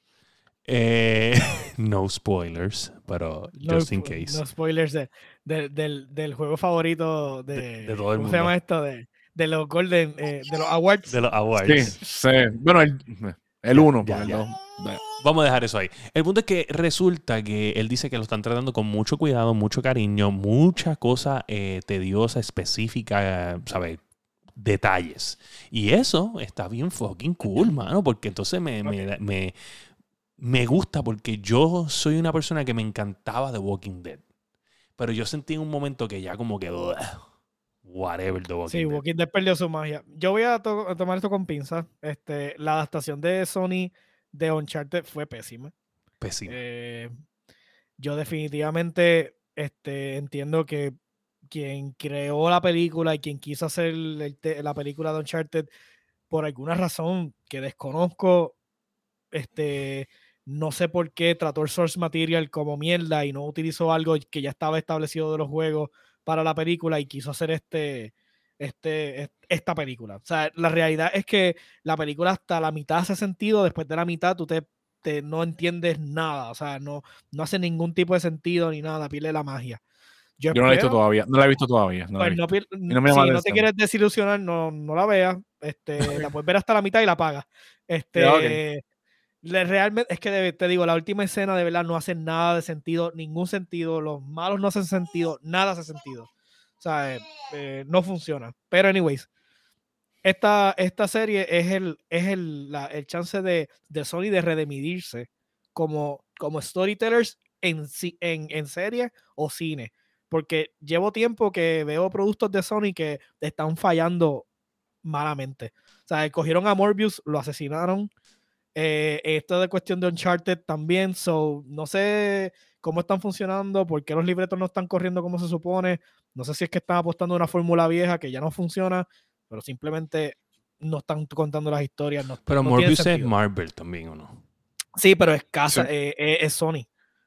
Eh, no spoilers, pero No, just in case. no spoilers de- de- del, del juego favorito de, De- de todo el ¿Cómo se mundo. llama esto? De, de los Golden, eh, de los Awards. de los awards. Sí, sí. Bueno, el, el uno, Ya, porque ya. el. Vamos a dejar eso ahí. El punto es que resulta que él dice que lo están tratando con mucho cuidado, mucho cariño, mucha cosa eh, tediosa, específica, ¿sabes? Detalles. Y eso está bien fucking cool, mano, porque entonces me, me, me, me gusta porque yo soy una persona que me encantaba The Walking Dead. Pero yo sentí en un momento que ya como que... whatever The Walking Sí, Dead. Walking Dead perdió su magia. Yo voy a, to- a tomar esto con pinzas. Este, la adaptación de Sony de Uncharted fue pésima. Pésimo. Eh, yo definitivamente este, entiendo que quien creó la película y quien quiso hacer el la película de Uncharted, por alguna razón que desconozco, este, no sé por qué trató el source material como mierda y no utilizó algo que ya estaba establecido de los juegos para la película y quiso hacer este, este, est- esta película. O sea, la realidad es que la película hasta la mitad hace sentido, después de la mitad tú te, te- no entiendes nada, o sea, no, no hace ningún tipo de sentido ni nada, pierde la magia. Yo no la he visto todavía. No la he visto todavía. No pues no no me si no te quieres desilusionar, no, no la veas. Este, la puedes ver hasta la mitad y la pagas. Este, ok. Realmente, es que de- te digo, la última escena de verdad no hace nada de sentido, ningún sentido. Los malos no hacen sentido, nada hace sentido. O sea, eh, eh, no funciona. Pero, anyways, esta, esta serie es el, es el, el chance de, de Sony de redimidirse como, como storytellers en, en, en serie o cine. Porque llevo tiempo que veo productos de Sony que están fallando malamente. O sea, cogieron a Morbius, lo asesinaron. Eh, esto de cuestión de Uncharted también. So, no sé cómo están funcionando, por qué los libretos no están corriendo como se supone. No sé si es que están apostando a una fórmula vieja que ya no funciona, pero simplemente no están contando las historias. no- Pero no Morbius es. Marvel también, ¿o no? Sí, pero es casa, Sí. eh, eh, es Sony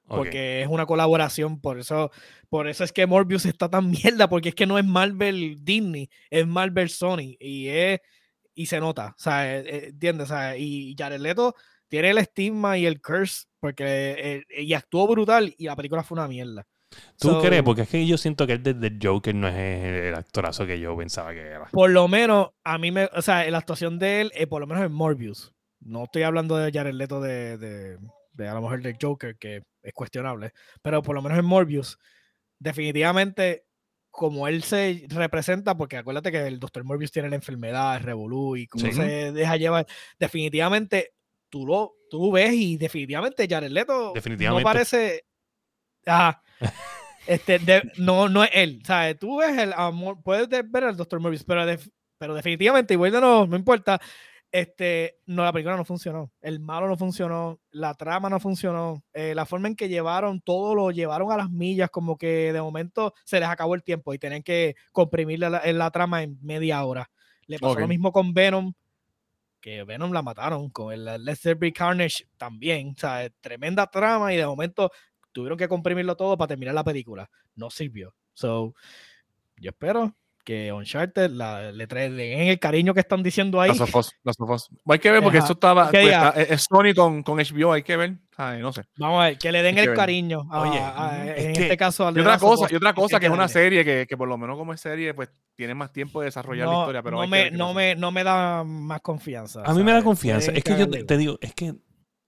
porque es una colaboración, por eso, por eso es que Morbius está tan mierda, porque es que no es Marvel Disney, es Marvel Sony, y es, y se nota, o sea, eh, eh, ¿entiendes? Sea, y Jared Leto tiene el estigma y el curse, porque eh, eh, y actuó brutal, y la película fue una mierda. ¿Tú So, crees? Porque es que yo siento que el de The Joker no es el actorazo que yo pensaba que era. Por lo menos, a mí me, o sea, la actuación de él, eh, por lo menos en Morbius, no estoy hablando de Jared Leto de, de, de a lo mejor del Joker, que es cuestionable, pero por lo menos en Morbius, definitivamente, como él se representa, porque acuérdate que el Dr. Morbius tiene la enfermedad, el revolú y cómo Sí. se deja llevar, definitivamente tú lo tú ves y definitivamente Jared Leto Definitivamente. no parece ajá, este, de- no, no es él. ¿sabes? Tú ves el amor, puedes de- ver al Dr. Morbius, pero, pero definitivamente, igual no, no importa. Este, no, la película no funcionó. El malo no funcionó. La trama no funcionó. eh, la forma en que llevaron todo lo llevaron a las millas, como que de momento se les acabó el tiempo y tenían que comprimir la, trama en media hora. Le pasó lo mismo con Venom, que Venom la mataron, con el Let's There Be Carnage también. O sea, tremenda trama y de momento tuvieron que comprimirlo todo para terminar la película. No sirvió. So, yo espero que Uncharted la, le, trae, le den el cariño que están diciendo ahí. Las of Us, Last of Us. Hay que ver porque Ajá. eso estaba. Pues, está- es Sony con, con HBO, hay que ver. Ay, no sé. Vamos a ver, que le den Hay el cariño. a- Oye, a- es en que- este caso al Y otra cosa, y otra cosa que es una serie que, que por lo menos como es serie, pues tiene más tiempo de desarrollar la no, historia. Pero no me, no, me, no me da más confianza. A mí me da confianza. Es que yo te, te digo, es que,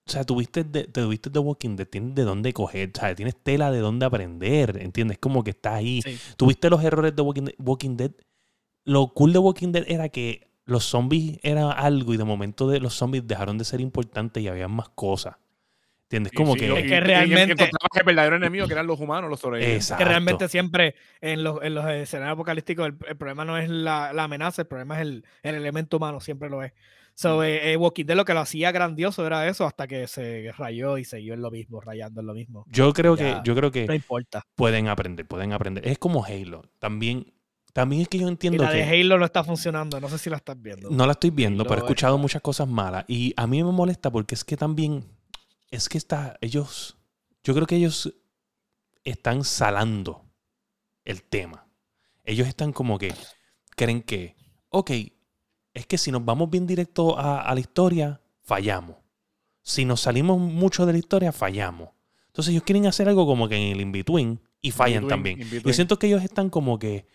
o sea, tuviste de, te tuviste The Walking Dead, tienes de dónde coger, ¿sabes? Tienes tela de dónde aprender, ¿entiendes? Como que está ahí. Sí. Tuviste los errores de Walking Dead, Walking Dead. Lo cool de Walking Dead era que los zombies eran algo y de momento de los zombies dejaron de ser importantes y había más cosas. ¿Entiendes? Como sí, que... y- Es que y realmente- que el verdadero enemigo, que eran los humanos, los sobrevivientes. Exacto. que realmente siempre en los, en los escenarios apocalípticos el, el problema no es la, la amenaza, el problema es el, el elemento humano, siempre lo es. So, eh, eh, Walking Dead lo que lo hacía grandioso era eso hasta que se rayó y siguió en lo mismo, rayando en lo mismo. Yo creo que, yo creo que No importa. pueden aprender, pueden aprender. Es como Halo. También, también es que yo Y entiendo la que... de Halo no está funcionando, no sé si la estás viendo. No la estoy viendo, pero he escuchado está- muchas cosas malas. Y a mí me molesta porque es que también. Es que está. Ellos. Yo creo que ellos están salando el tema. Ellos están como que. Creen que. Ok, es que si nos vamos bien directo a, a la historia, fallamos. Si nos salimos mucho de la historia, fallamos. Entonces ellos quieren hacer algo como que en el in-between y fallan también. Yo siento que ellos están como que.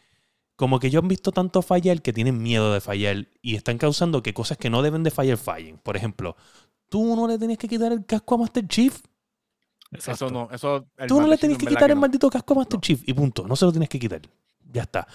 Como que ellos han visto tanto fallar que tienen miedo de fallar y están causando que cosas que no deben de fallar fallen. Por ejemplo, tú no le tenías que quitar el casco a Master Chief. Eso no, eso. el Tú no le tenías que quitar el maldito casco a Master No. Chief y punto. No se lo tienes que quitar. Ya está.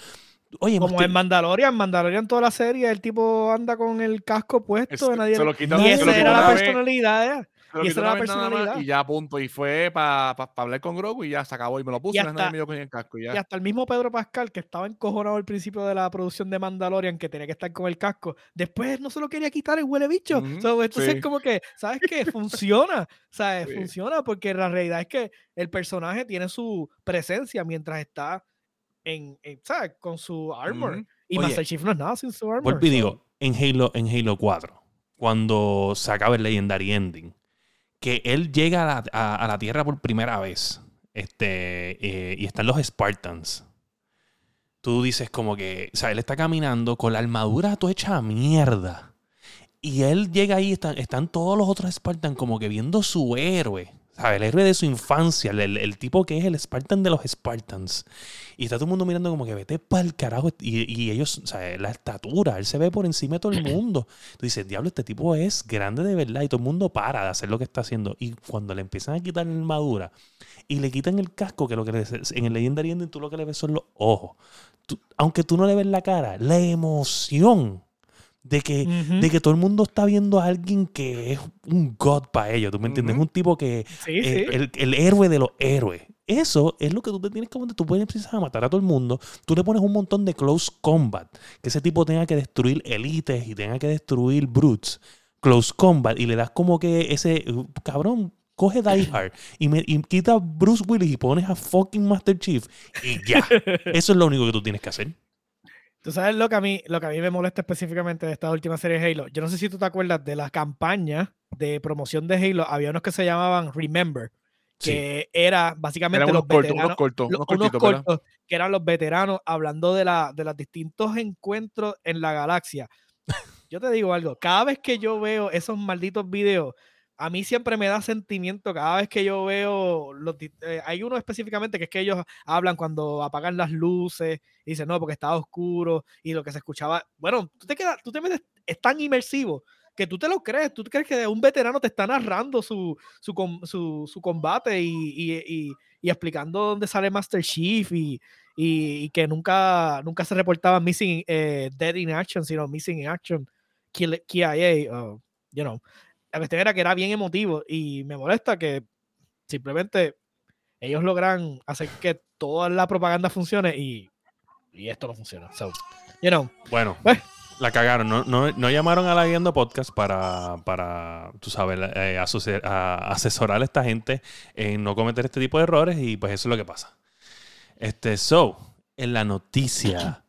Oye, Como en Mandalorian, Mandalorian toda la serie, el tipo anda con el casco puesto, Es- nadie se lo quitó- y se esa era la vez. personalidad, ¿eh? Y esa era la más personalidad. Y ya punto. Y fue para hablar con Grogu y ya se acabó. Y me lo puse. Y es hasta- me con el casco. Y ya. Y hasta el mismo Pedro Pascal, que estaba encojonado al principio de la producción de Mandalorian, que tenía que estar con el casco, después no se lo quería quitar el huele bicho. Ujú, So, entonces, sí. como que, ¿sabes qué? Funciona. ¿Sabes? Sí. Funciona porque la realidad es que el personaje tiene su presencia mientras está en, en, ¿sabes? Con su armor. Y Oye, Master Chief no es nada sin su armor. Y so- digo, en Halo, en Halo 4, cuando se acaba el Legendary Ending, que él llega a la, a- a la Tierra por primera vez este, eh, y están los Spartans. Tú dices como que, o sea, él está caminando con la armadura toda hecha a mierda. Y él llega ahí, están, están todos los otros Spartans como que viendo su héroe. ¿Sabes? El héroe de su infancia, el, el- tipo que es el Spartan de los Spartans. Y está todo el mundo mirando como que vete para el carajo. Y, y ellos, sea, la estatura, él se ve por encima de todo el mundo. Tú dices, diablo, este tipo es grande de verdad. Y todo el mundo para de hacer lo que está haciendo. Y cuando le empiezan a quitar la armadura y le quitan el casco, que lo que le- en el Legendary Ending tú lo que le ves son los ojos. Tú- aunque tú no le ves la cara, la emoción de que de que todo el mundo está viendo a alguien que es un god para ellos, ¿tú me entiendes? Un tipo que Sí, eh, sí. el, el héroe de los héroes. Eso es lo que tú te tienes que poner. Tú puedes empezar a matar a todo el mundo. Tú le pones un montón de close combat. Que ese tipo tenga que destruir elites y tenga que destruir brutes. Close combat. Y le das como que ese. uh, Cabrón, coge Die Hard y, me, y quita a Bruce Willis y pones a fucking Master Chief. Y ya. Eso es lo único que tú tienes que hacer. Tú sabes lo que a mí, lo que a mí me molesta específicamente de esta última serie de Halo. Yo no sé si tú te acuerdas de la campaña de promoción de Halo. Había unos que se llamaban Remember, Sí. que era básicamente Eran los cortos, veteranos, unos cortos, lo- unos unos cortitos, ¿verdad? cortos que eran los veteranos hablando de, la, de los distintos encuentros en la galaxia. Yo te digo algo, cada vez que yo veo esos malditos videos, a mí siempre me da sentimiento cada vez que yo veo los eh, hay uno específicamente que es que ellos hablan cuando apagan las luces y dicen no porque estaba oscuro y lo que se escuchaba bueno tú te quedas tú te metes es tan inmersivo que tú te lo crees tú crees que un veterano te está narrando su su, su, su combate y, y- y- y explicando dónde sale Master Chief y, que nunca nunca se reportaba missing eh, dead in action sino missing in action KIA uh, you know la cuestión era que era bien emotivo y me molesta que simplemente ellos logran hacer que toda la propaganda funcione y, y esto no funciona. So, you know, Bueno, Pues. la cagaron. No, no, no llamaron a la Guiando Podcast para, para tú sabes, eh, a- asesorar a esta gente en no cometer este tipo de errores y pues eso es lo que pasa. Este, so, en la noticia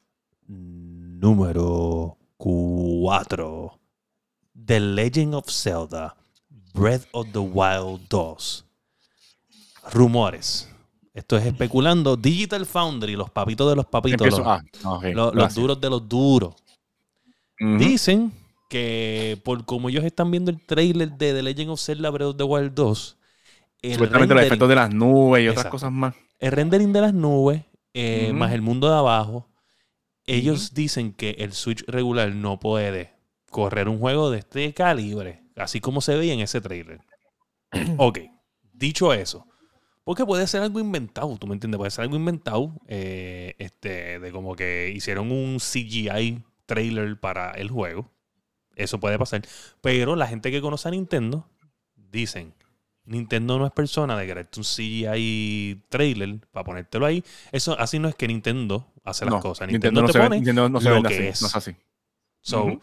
número 4. The Legend of Zelda Breath of the Wild 2. Rumores. Esto es especulando. Digital Foundry, los papitos de los papitos, los, ah, los- duros de los duros. Dicen que por como ellos están viendo el trailer de The Legend of Zelda Breath of the Wild 2, el Supuestamente los efectos de las nubes y otras cosas más. el rendering de las nubes, eh, más el mundo de abajo, ellos dicen que el Switch regular no puede correr un juego de este calibre, así como se veía en ese trailer. ok, dicho eso, porque puede ser algo inventado, ¿tú me entiendes? Puede ser algo inventado, eh, este, de como que hicieron un CGI trailer para el juego. Eso puede pasar. Pero la gente que conoce a Nintendo dicen, Nintendo no es persona de crearte un CGI trailer para ponértelo ahí. Eso así no es que Nintendo hace las No, cosas. Nintendo, Nintendo, no te se, ve- pone Nintendo no se lo que así. es. No es así. So.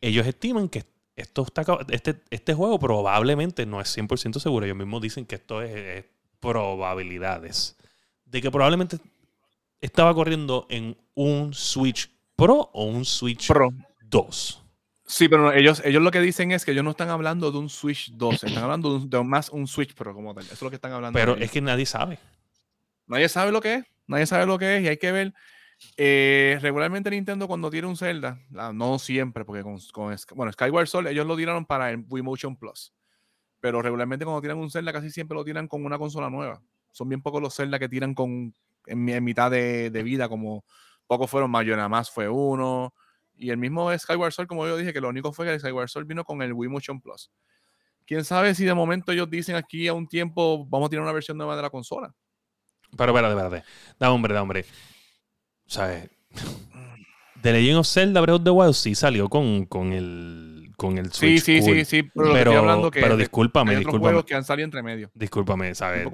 Ellos estiman que esto está este, este juego probablemente no es 100% seguro. Ellos mismos dicen que esto es, es probabilidades. De que probablemente estaba corriendo en un Switch Pro o un Switch Pro. 2. Sí, pero no, ellos, ellos lo que dicen es que ellos no están hablando de un Switch 2, están hablando de, un- de más un Switch Pro como tal. Eso es lo que están hablando. Pero es que nadie sabe. Nadie sabe lo que es, nadie sabe lo que es y hay que ver. Eh, regularmente Nintendo cuando tiene un Zelda, no siempre, porque con, con Skyward Sword ellos lo tiraron para el Wii Motion Plus. Pero regularmente cuando tiran un Zelda casi siempre lo tiran con una consola nueva. Son bien pocos los Zelda que tiran con en, mi- en mitad de, vida, como pocos fueron Mayo, nada más fue uno. Y el mismo Skyward Sword, como yo dije, que lo único fue que el Skyward Sword vino con el Wii Motion Plus. Quién sabe si de momento ellos dicen aquí a un tiempo vamos a tirar una versión nueva de la consola. Pero espérate, espérate. Da hombre, da hombre. ¿Sabes? The Legend of Zelda Breath of the Wild sí salió con, con el con el Sí, Switch sí, cool. sí, sí, pero, Pero, estoy hablando que pero de- discúlpame, hay otros discúlpame. juegos que han salido entre medio. Discúlpame, ¿sabes?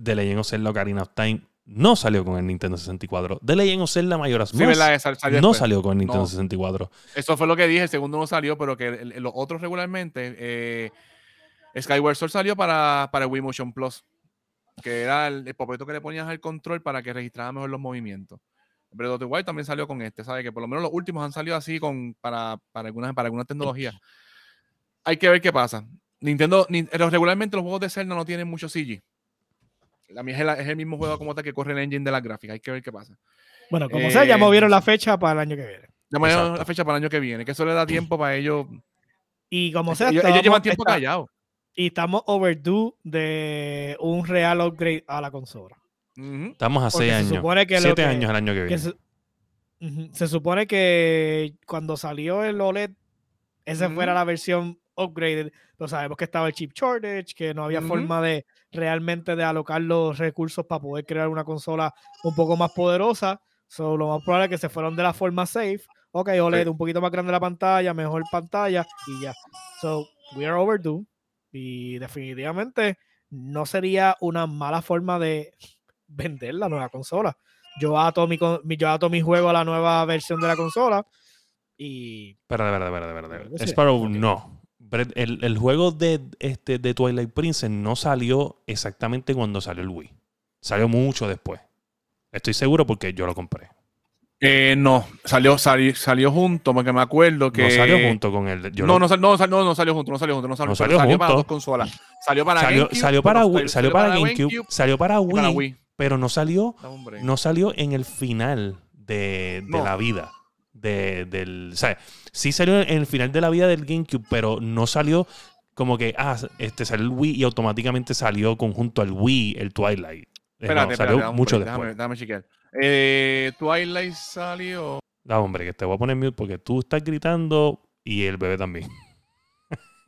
The Legend of Zelda Ocarina of Time no salió con el Nintendo 64. The Legend of Zelda Majora's Sí, Mask ¿verdad? Sal- salió no después. salió con el Nintendo No. 64. Eso fue lo que dije, el segundo no salió, pero que el- el- los otros regularmente, eh, Skyward Sword salió para, para el Wii Motion Plus, que era el, el que le ponías al control para que registrara mejor los movimientos. Breath of the Wild también salió con este, ¿sabes? Que por lo menos los últimos han salido así con, para, para, algunas, para algunas tecnologías. Hay que ver qué pasa. Nintendo, regularmente los juegos de Zelda no tienen mucho CG. La mía es el, es el mismo juego como tal que corre el engine de las gráficas. Hay que ver qué pasa. Bueno, como sea, ya Eh, movieron la fecha para el año que viene. Ya Exacto. la fecha para el año que viene, que eso le da tiempo para ellos. Y como sea, Ellos, ellos llevan tiempo callados. y estamos overdue de un real upgrade a la consola. Estamos a Porque seis se años. supone que lo Siete que- años el año que que viene. se, supone que cuando salió el OLED, esa fuera la versión upgraded, pero sabemos que estaba el chip shortage, que no había forma de realmente de alocar los recursos para poder crear una consola un poco más poderosa. So, lo más probable es que se fueron de la forma safe. Ok, OLED, Sí. un poquito más grande la pantalla, mejor pantalla y ya. So, we are overdue. Y definitivamente no sería una mala forma de vender la nueva consola. Yo ato mi, yo ato mi juego a la nueva versión de la consola y Espérate, espérate, espérate, espérate. Claro que sí. Sparrow, no. El, el juego de, este, de Twilight Princess no salió exactamente cuando salió el Wii. Salió mucho después. Estoy seguro porque yo lo compré. Eh, no, salió, sali- salió junto, porque me acuerdo que. No salió junto con el. yo no, lo- no, sal- no, sal- no, no salió junto, no salió junto, no salió, No pero salió para junto. dos consolas. Salió para salió, GameCube, salió para pero Wii, salió para GameCube, salió para para Wii. Pero no salió, break. no salió en el final de, de No. la vida. De, del, o sea, sí salió en el final de la vida del GameCube, pero no salió como que, ah, este salió el Wii y automáticamente salió conjunto al Wii el Twilight. No, Espérate, salió espérate, da un mucho break, después. Déjame chequear. Eh, Twilight salió. Da, hombre, que te voy a poner mute porque tú estás gritando y el bebé también.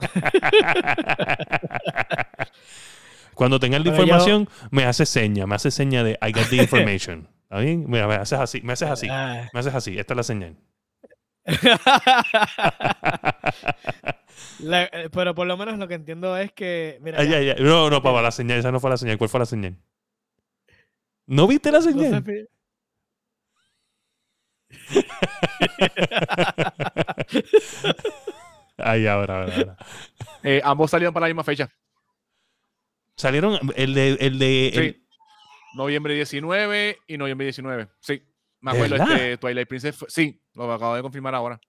Cuando tengas la yo- información, me haces seña, me haces seña de I got the information. ¿Está bien? Mira, me haces así, me haces así, Ah. me haces así. Esta es la señal. La- eh, pero por lo menos lo que entiendo es que mira, Ay, ya, ay, ay. No, no, papá, la señal, esa no fue la señal. ¿Cuál fue la señal? ¿No viste la no se señal? fi- Ay, ahora, ahora, ahora. Eh, ambos salieron para la misma fecha. Salieron el de, el de, el-. Noviembre 19 y noviembre 19. Sí. Me ¿De acuerdo, verdad? este, Twilight Princess. fue- sí, lo acabo de confirmar ahora.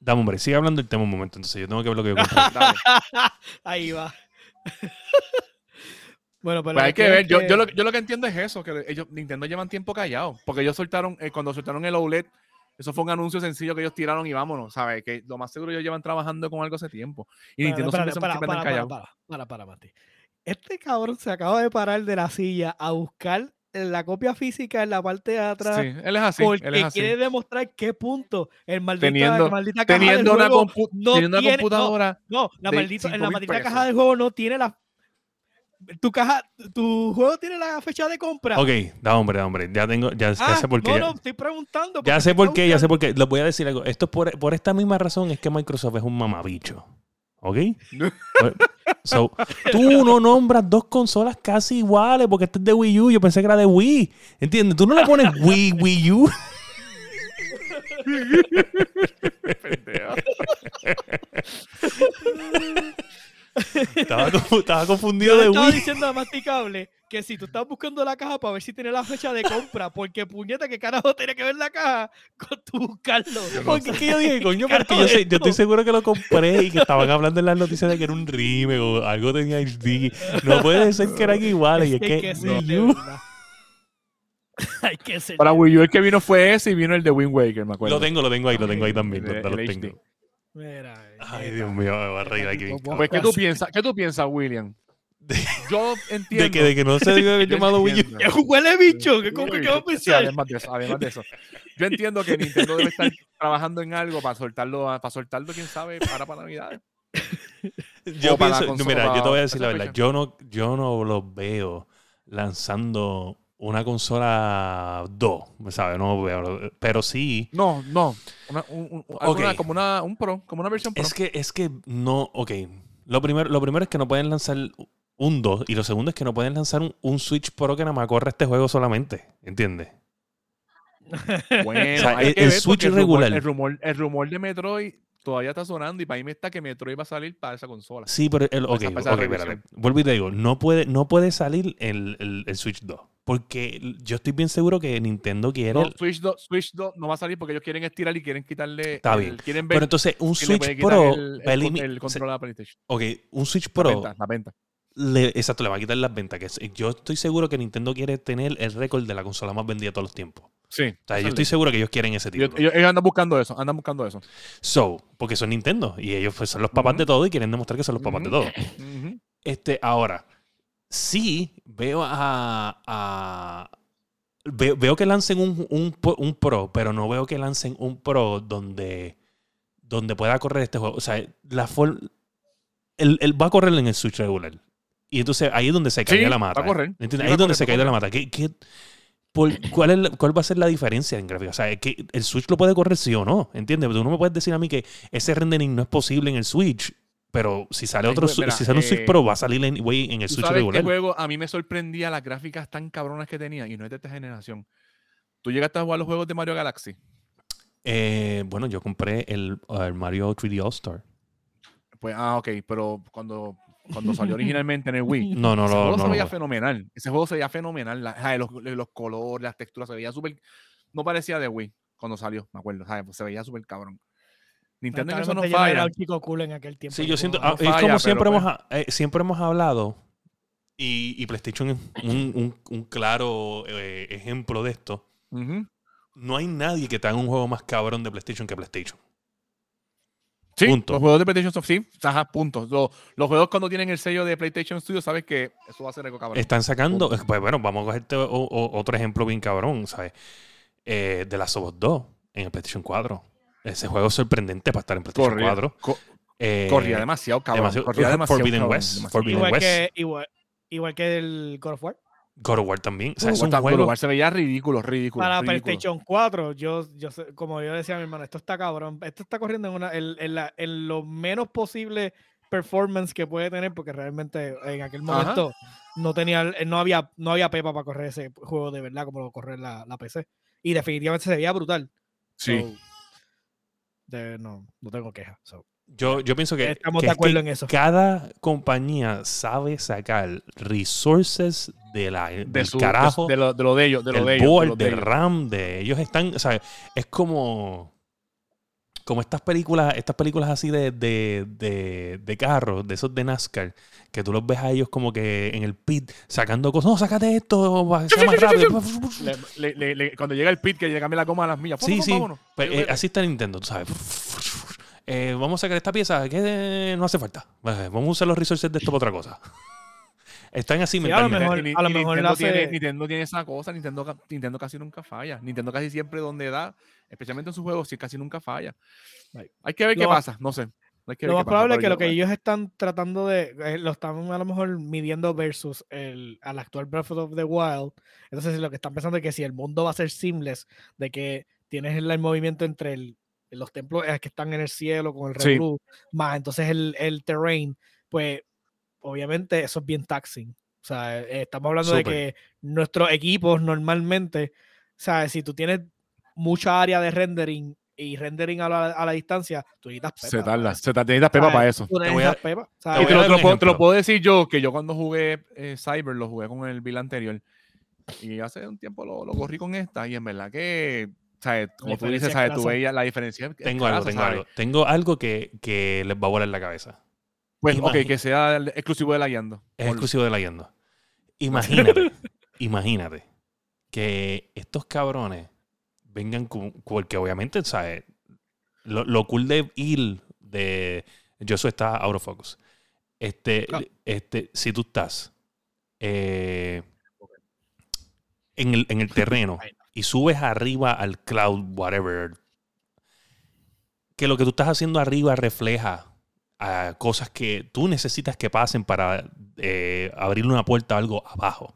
Dame, hombre, sigue hablando del tema un momento, entonces yo tengo que ver lo que yo. Ahí va. bueno, pero Pues hay que ver, yo, que- yo, lo, yo lo que entiendo es eso, que ellos, Nintendo llevan tiempo callado, porque ellos soltaron, eh, cuando soltaron el OLED, eso fue un anuncio sencillo que ellos tiraron y vámonos, ¿sabes? Que lo más seguro ellos llevan trabajando con algo hace tiempo. Y Espérate, Nintendo para, siempre para, para, para, para, para, Mati. Este cabrón se acaba de parar de la silla a buscar la copia física en la parte de atrás Sí, él es así, porque él es así. quiere demostrar qué punto el maldito, Teniendo- la maldita caja Teniendo del una, juego compu- no teniendo una tiene- computadora, No, la maldita, en la 5,000 maldita pesos. caja del juego no tiene la. Tu caja, tu juego tiene la fecha de compra. Ok, da hombre, da hombre. Ya tengo, ya, ya Ah, sé por qué. no, ya- no, estoy preguntando. Ya sé por qué, ya sé por qué. Les voy a decir algo. Esto es por, por esta misma razón es que Microsoft es un mamabicho. ¿Ok? So, tú no nombras dos consolas casi iguales porque este es de Wii U. Yo pensé que era de Wii. ¿Entiendes? Tú no le pones Wii, Wii U. Estaba, confu- estaba confundido Yo de estaba Wii. diciendo a Masticable que si tú estás buscando la caja para ver si tiene la fecha de compra, porque puñeta, que carajo tiene que ver la caja con tu buscarlo. Porque es que yo dije, coño, porque yo, sé- yo estoy esto. seguro que lo compré y que estaban hablando en las noticias de que era un remake o algo tenía HD. No puede ser que eran iguales. y es hay que, que ser Wii de U- verdad. Hay que ser. Para Wii U el que vino fue ese y vino el de Wind Waker, me acuerdo. Lo tengo, lo tengo ahí, lo tengo ahí también. El- tengo. Mira, Ay, neta. Dios mío, me voy a reír aquí. Pues, ¿qué tú piensas, ¿qué tú piensas, William? Yo entiendo. De que, de que no se debe haber llamado Wii U. entiendo. Es un huele bicho, ¿qué, cómo, ¿qué va a sí, además de eso, además de eso. Yo entiendo que Nintendo debe estar trabajando en algo para soltarlo, a- para soltarlo, quién sabe, para para Navidad. Yo O para la pienso, mira, yo te voy a decir la verdad. Yo no, yo no los veo lanzando una consola 2, ¿sabes? No veo. Pero sí. No, no. Una, un, un- alguna- como una, un Pro, como una versión Pro. Es que, es que no. Ok. Lo primero, lo primero es que no pueden lanzar un 2. Y lo segundo es que no pueden lanzar un, un Switch Pro que nada más corre este juego solamente. ¿Entiendes? Bueno, O sea, hay el- que el Switch porque rumor- regular. El rumor, el rumor de Metroid todavía está sonando y para mí me está que Metroid va a salir para esa consola. Sí, pero el, ok, esa- para esa ok, revisión. espérate. Vuelvo y te digo, no puede, no puede salir el, el- el Switch 2. Porque yo estoy bien seguro que Nintendo quiere. No, el- Switch 2, Switch 2 no va a salir porque ellos quieren estirar y quieren quitarle. Está bien. Quieren ver pero entonces, un Switch Pro el, control a la PlayStation. Ok, un Switch La Pro. venta, la venta. le- exacto, le va a quitar las ventas. Que yo estoy seguro que Nintendo quiere tener el récord de la consola más vendida de todos los tiempos. O Sí. sea, esa yo es estoy seguro que ellos quieren ese título. ellos- ellos andan buscando eso, andan buscando eso. So, porque son Nintendo y ellos pues, son los papás de todo y quieren demostrar que son los papás de todo. Este, ahora, sí veo a. a- veo, veo que lancen un, un, Pro, pero no veo que lancen un Pro donde, donde pueda correr este juego. O sea, la for- él, él va a correr en el Switch regular. Y entonces ahí es donde se cae Sí, la va mata. a correr. ahí va es donde correr, se va cae la mata. ¿Qué, qué- por- cuál, es la- ¿Cuál va a ser la diferencia en gráfica? O sea, es que el Switch lo puede correr sí o no. ¿Entiendes? Tú no me puedes decir a mí que ese rendering no es posible en el Switch. Pero si sale otro, mira, si sale un Switch eh, Pro, va a salir en, el ¿Tú Switch sabes regular. juego a mí me sorprendía las gráficas tan cabronas que tenía y no es de esta generación? ¿Tú llegaste a jugar los juegos de Mario Galaxy? Eh, bueno, yo compré el, el Mario 3D All Star. Pues, ah, ok, pero cuando, cuando salió originalmente en el Wii, No, no, ese no. juego no, se veía no. fenomenal. Ese juego se veía fenomenal. La- ay, los, los colores, las texturas, se veía súper. No parecía de Wii cuando salió, me acuerdo. ¿sabes? Pues se veía súper cabrón. Nintendo en eso no era falla. un chico cool en aquel tiempo. Sí, yo siento. ah, es como siempre, pues- hemos, eh, siempre hemos hablado. Y, y PlayStation es un, un- un claro eh, ejemplo de esto. No hay nadie que te haga un juego más cabrón de PlayStation que PlayStation. Sí, Punto. los juegos de PlayStation son sí, ajá, punto. Los, los juegos cuando tienen el sello de PlayStation Studios, sabes que eso va a ser algo cabrón. Están sacando. Pues bueno, vamos a cogerte o- o- otro ejemplo bien cabrón, ¿sabes? Eh, de las of Us 2 en el PlayStation 4. Ese juego es sorprendente para estar en PlayStation Corría, 4. co- Eh, corría demasiado cabrón. demasiado- corría demasiado Forbidden cabrón, West, demasiado Forbidden cabrón. igual, West. que, igual, igual que el God of War. God of War también. O sea, es God un of War se veía ridículo, ridículo. Para ridículo. PlayStation 4, yo, yo sé- como yo decía a mi hermano, esto está cabrón. Esto está corriendo en, una, en, en la- en lo menos posible performance que puede tener, porque realmente en aquel Ajá. momento no tenía, no había, no había pepa para correr ese juego de verdad como lo corre la, la PC. Y definitivamente se veía brutal. Sí. So, de- no, no tengo queja. So, Yo, yo pienso que, Estamos que de es que acuerdo en eso. cada compañía sabe sacar resources de la, de, del su, carajo, de, lo, de lo de ellos, de lo del de ellos. de board, lo de del ellos. RAM, de ellos están, o sea, es como como estas películas, estas películas así de, de, de, de carros, de esos de NASCAR, que tú los ves a ellos como que en el pit sacando cosas. No, sácate esto, para que sea más rápido. Le- le- le- le- cuando llega el pit, que llega a la coma a las millas. Sí, ¡pum, sí. vámonos! Pues, eh, así está Nintendo, tú sabes. Eh, vamos a sacar esta pieza que eh, no hace falta. Eh, Vamos a usar los resources de esto para otra cosa. Están así Sí, a lo mejor- a lo mejor Nintendo, hace- tiene, Nintendo tiene esa cosa, Nintendo, Nintendo casi nunca falla. Nintendo casi siempre donde da, especialmente en sus juegos, sí, casi nunca falla. Hay que ver Lo qué más- pasa, no sé. Hay que Lo ver más qué pasa, probable es que lo que ellos están tratando de, eh, lo están a lo mejor midiendo versus el, al actual Breath of the Wild. Entonces lo que están pensando es que si el mundo va a ser seamless, de que tienes el, el movimiento entre el- los templos eh, que están en el cielo con el Sí. revolú, más entonces el, el terrain, pues obviamente eso es bien taxing. O sea, eh, estamos hablando de Súper. que nuestros equipos normalmente, o sea, si tú tienes mucha área de rendering y rendering a la, a la distancia, tú necesitas Se pepa para tarda, se tarda, necesitas pepa ¿sabes? para eso. Tú Te voy a- necesitas pepa, te ¿sabes? Voy te a lo, te lo puedo, te lo ejemplo. puedo decir yo, que yo cuando jugué eh, Cyber lo jugué con el bill anterior. Y hace un tiempo lo, lo corrí con esta. Y en verdad que, ¿sabes? como tú dices, es ¿sabes? tú veías la diferencia. es Tengo algo, tengo ¿sabes? algo. Tengo algo que, que les va a volar la cabeza. Pues, ok, Imagi- que sea el exclusivo de la Yando. Es exclusivo de la Yendo. Imagínate, imagínate que estos cabrones vengan con. Porque obviamente, ¿sabes? Lo, lo cool de ir de. Joshua está out of focus. Este, Ah. este, si tú estás eh, en, el, en el terreno y subes arriba al cloud, whatever, que lo que tú estás haciendo arriba refleja a cosas que tú necesitas que pasen para eh, abrirle una puerta a algo abajo.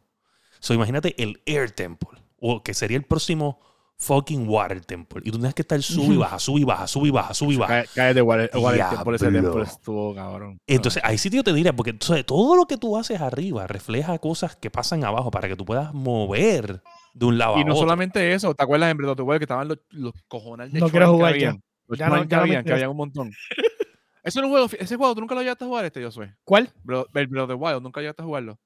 So, imagínate el Air Temple, o que sería el próximo fucking Water Temple. Y tú tienes que estar sub y baja, sub y baja, sub y baja, sub y baja. Cae- Cállate, Water. Temple, ese temple estuvo cabrón. Entonces, ahí sí yo te diría, porque entonces, todo lo que tú haces arriba refleja cosas que pasan abajo para que tú puedas mover de un lado Y a no otro. solamente eso, ¿te acuerdas en Breath of the Wild que estaban los, los cojonales de No quiero shrine que jugar ya. habían? Los Ya no- que habían, que habían un montón. Ese, era un juego, ese juego, ¿tú nunca lo llegaste a jugar este, yo soy? ¿Cuál? El Breath of the Wild, ¿nunca llegaste a jugarlo?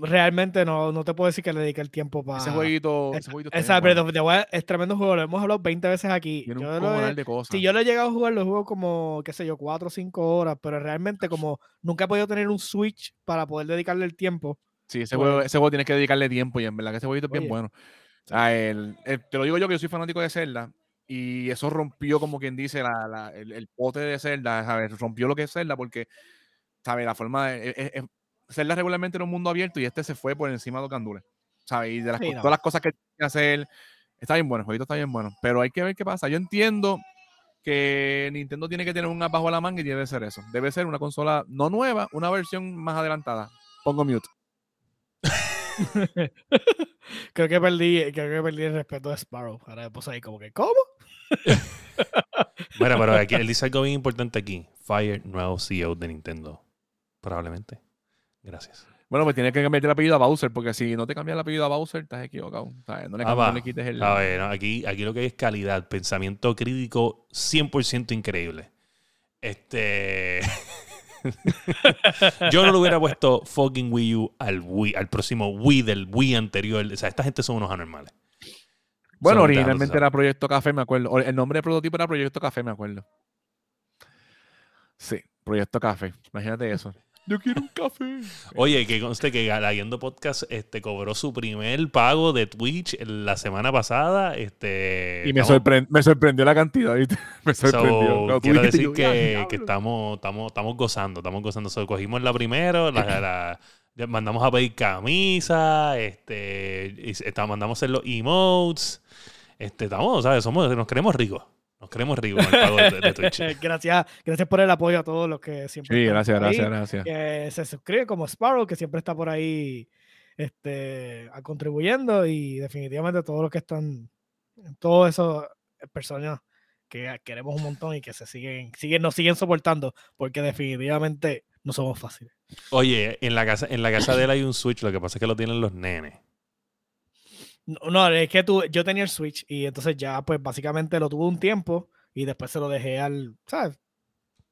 Realmente no, no te puedo decir que le dedique el tiempo para. Ese jueguito, es- ese jueguito Esa Breath bueno. of the Wild es tremendo juego, lo hemos hablado 20 veces aquí. Tiene Yo un lo de cosas. si yo lo he llegado a jugar, lo juego como, qué sé yo, 4 o 5 horas, pero realmente como nunca he podido tener un Switch para poder dedicarle el tiempo. Sí, ese Bueno. juego, ese juego tienes que dedicarle tiempo y en verdad que ese jueguito es bien Oye. bueno. O sea, el- el- te lo digo yo que yo soy fanático de Zelda y eso rompió, como quien dice, la, la- el, el pote de Zelda, ¿sabes? Rompió lo que es Zelda porque, ¿sabes? La forma de... e- e- e- Zelda regularmente era un mundo abierto y este se fue por encima de los gandules, ¿sabes? Y de las, Sí, co- no. todas las cosas que tiene que hacer, está bien bueno, el jueguito está bien bueno, pero hay que ver qué pasa. Yo entiendo que Nintendo tiene que tener un app bajo la manga y debe ser eso. Debe ser una consola no nueva, una versión más adelantada. Pongo mute. creo que perdí, creo que perdí el respeto de Sparrow. Ahora me puse ahí como que, ¿cómo? Bueno, pero aquí, él dice algo bien importante aquí. Fire, nuevo CEO de Nintendo. Probablemente. Gracias. Bueno, pues tienes que cambiarte el apellido a Bowser, porque si no te cambias el apellido a Bowser, estás equivocado. No le, Ah, cam- no va. le quites el. A ver, no, aquí, aquí lo que hay es calidad, pensamiento crítico 100% increíble. Este. Yo no le hubiera puesto fucking Wii U al Wii, al próximo Wii del Wii anterior. O sea, esta gente son unos anormales. bueno, Son originalmente era Proyecto Café, me acuerdo. O El nombre de prototipo era Proyecto Café, me acuerdo. Sí, Proyecto Café. Imagínate eso. Yo quiero un café. Oye, que conste que Galaguiendo Podcast este, cobró su primer pago de Twitch la semana pasada. Este, Y me, sorprendió la cantidad, ¿viste? Me So, sorprendió. Quiero decir yo, "Ya, que, diablo". que estamos, estamos, estamos gozando, estamos gozando. So, cogimos la primero, la, la- mandamos a pedir camisa, este, y está- mandamos a hacer los emotes. Este, estamos, ¿sabes? Somos, nos queremos ricos. Nos queremos ricos con el pago de, de Twitch. gracias, gracias por el apoyo a todos los que siempre Sí, están gracias, por ahí, gracias, gracias. que se suscribe como Sparrow, que siempre está por ahí este, a- contribuyendo y definitivamente todos los que están, todos esos personas que queremos un montón y que se siguen, siguen, nos siguen soportando, porque definitivamente no somos fáciles. Oye, en la casa, en la casa de él hay un Switch, lo que pasa es que lo tienen los nenes. No, es que tú, yo tenía el Switch y entonces ya pues básicamente lo tuve un tiempo y después se lo dejé al, ¿sabes?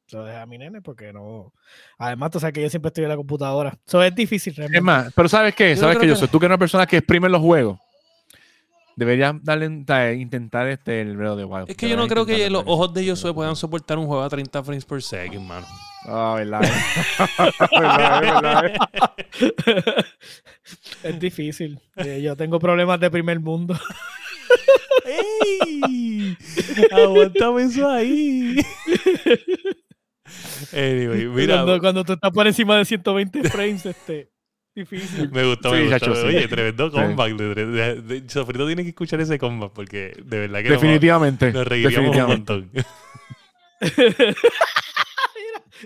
Se lo dejé a mi nene porque no... Además, tú sabes que yo siempre estoy en la computadora. Eso es difícil Es realmente. más, pero ¿sabes qué? Yo ¿Sabes creo que yo soy tú que eres una persona que exprime los juegos? deberías darle, intentar este el of the Wild. Es que yo no creo que los ojos de Josué puedan soportar un juego a 30 frames per second, mano. Ah, verdad. verdad, verdad. es difícil. Eh, yo tengo problemas de primer mundo. ¡Ey! Aguántame eso ahí. Anyway, mira, cuando, cuando tú estás por encima de 120 frames, este, difícil. me gustó, me Sí, gustó. chacho, sí. Oye, tremendo comeback. de- de- de- Sofrito tiene que escuchar ese comeback porque de verdad que nos- Definitivamente. nos reiríamos un definitivamente. montón.